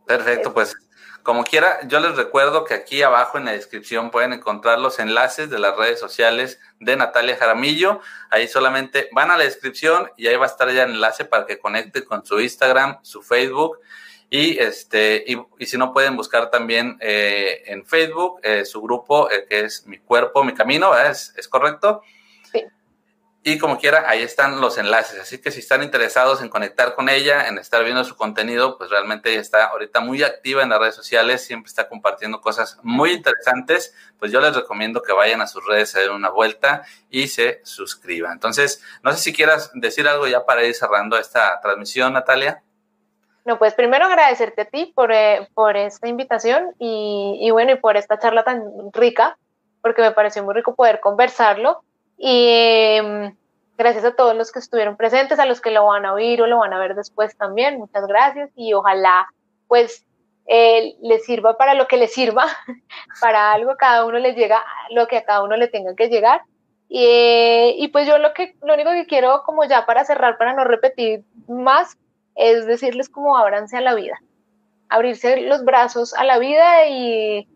Perfecto, pues como quiera, yo les recuerdo que aquí abajo en la descripción pueden encontrar los enlaces de las redes sociales de Natalia Jaramillo. Ahí solamente van a la descripción y ahí va a estar ya el enlace para que conecte con su Instagram, su Facebook. Y este, y, si no pueden buscar también eh, en Facebook eh, su grupo, eh, que es Mi Cuerpo, Mi Camino, ¿Es, ¿Es correcto? Y como quiera, ahí están los enlaces. Así que si están interesados en conectar con ella, en estar viendo su contenido, pues realmente ella está ahorita muy activa en las redes sociales, siempre está compartiendo cosas muy interesantes. Pues yo les recomiendo que vayan a sus redes, se den una vuelta y se suscriban. Entonces, no sé si quieras decir algo ya para ir cerrando esta transmisión, Natalia. No, pues primero agradecerte a ti por, eh, por esta invitación y, y bueno, y por esta charla tan rica, porque me pareció muy rico poder conversarlo y em, gracias a todos los que estuvieron presentes, a los que lo van a oír o lo van a ver después también, muchas gracias y ojalá pues eh, les sirva para lo que les sirva, para algo cada uno les llega lo que a cada uno le tenga que llegar. Y, y, pues yo lo que lo único que quiero como ya para cerrar, para no repetir más, es decirles como ábranse a la vida, abrirse los brazos a la vida y,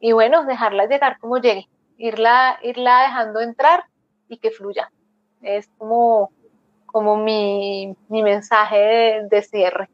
y bueno, dejarla llegar como llegue, irla, irla dejando entrar y que fluya. Es como, como mi, mensaje de, cierre.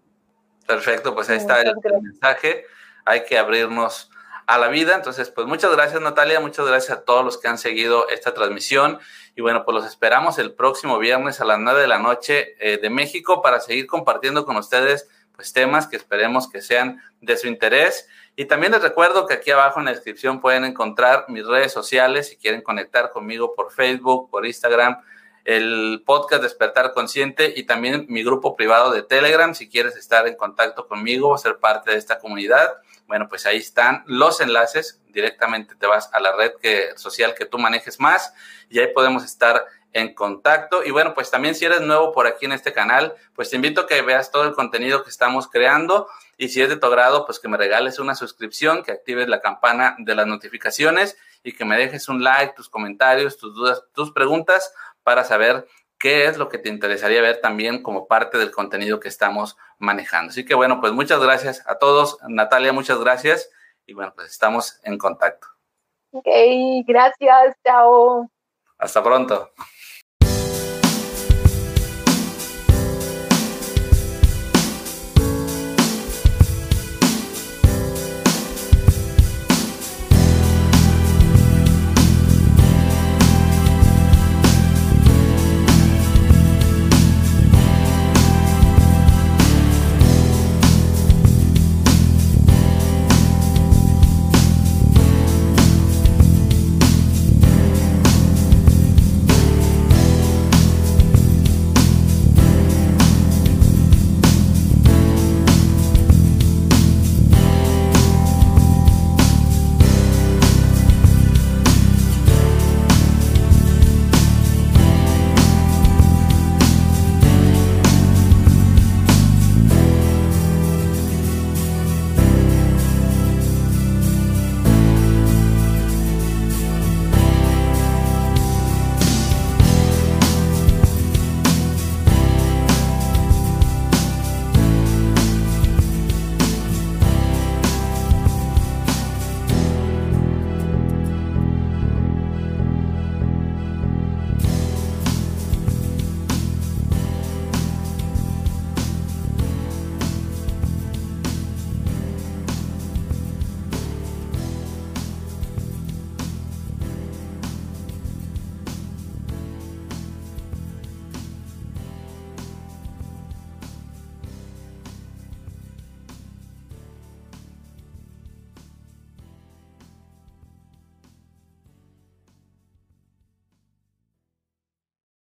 Perfecto, pues ahí está el, mensaje. Hay que abrirnos a la vida. Entonces, pues muchas gracias Natalia, muchas gracias a todos los que han seguido esta transmisión. Y bueno, pues los esperamos el próximo viernes a las 9 de la noche eh, de México para seguir compartiendo con ustedes pues temas que esperemos que sean de su interés. Y también les recuerdo que aquí abajo en la descripción pueden encontrar mis redes sociales si quieren conectar conmigo por Facebook, por Instagram, el podcast Despertar Consciente y también mi grupo privado de Telegram si quieres estar en contacto conmigo o ser parte de esta comunidad. Bueno, pues ahí están los enlaces. Directamente te vas a la red que, social que tú manejes más y ahí podemos estar en contacto. Y bueno, pues también si eres nuevo por aquí en este canal, pues te invito a que veas todo el contenido que estamos creando. Y si es de tu agrado, pues que me regales una suscripción, que actives la campana de las notificaciones y que me dejes un like, tus comentarios, tus dudas, tus preguntas para saber qué es lo que te interesaría ver también como parte del contenido que estamos manejando. Así que bueno, pues muchas gracias a todos. Natalia, muchas gracias. Y bueno, pues estamos en contacto. Ok, gracias. Chao. Hasta pronto.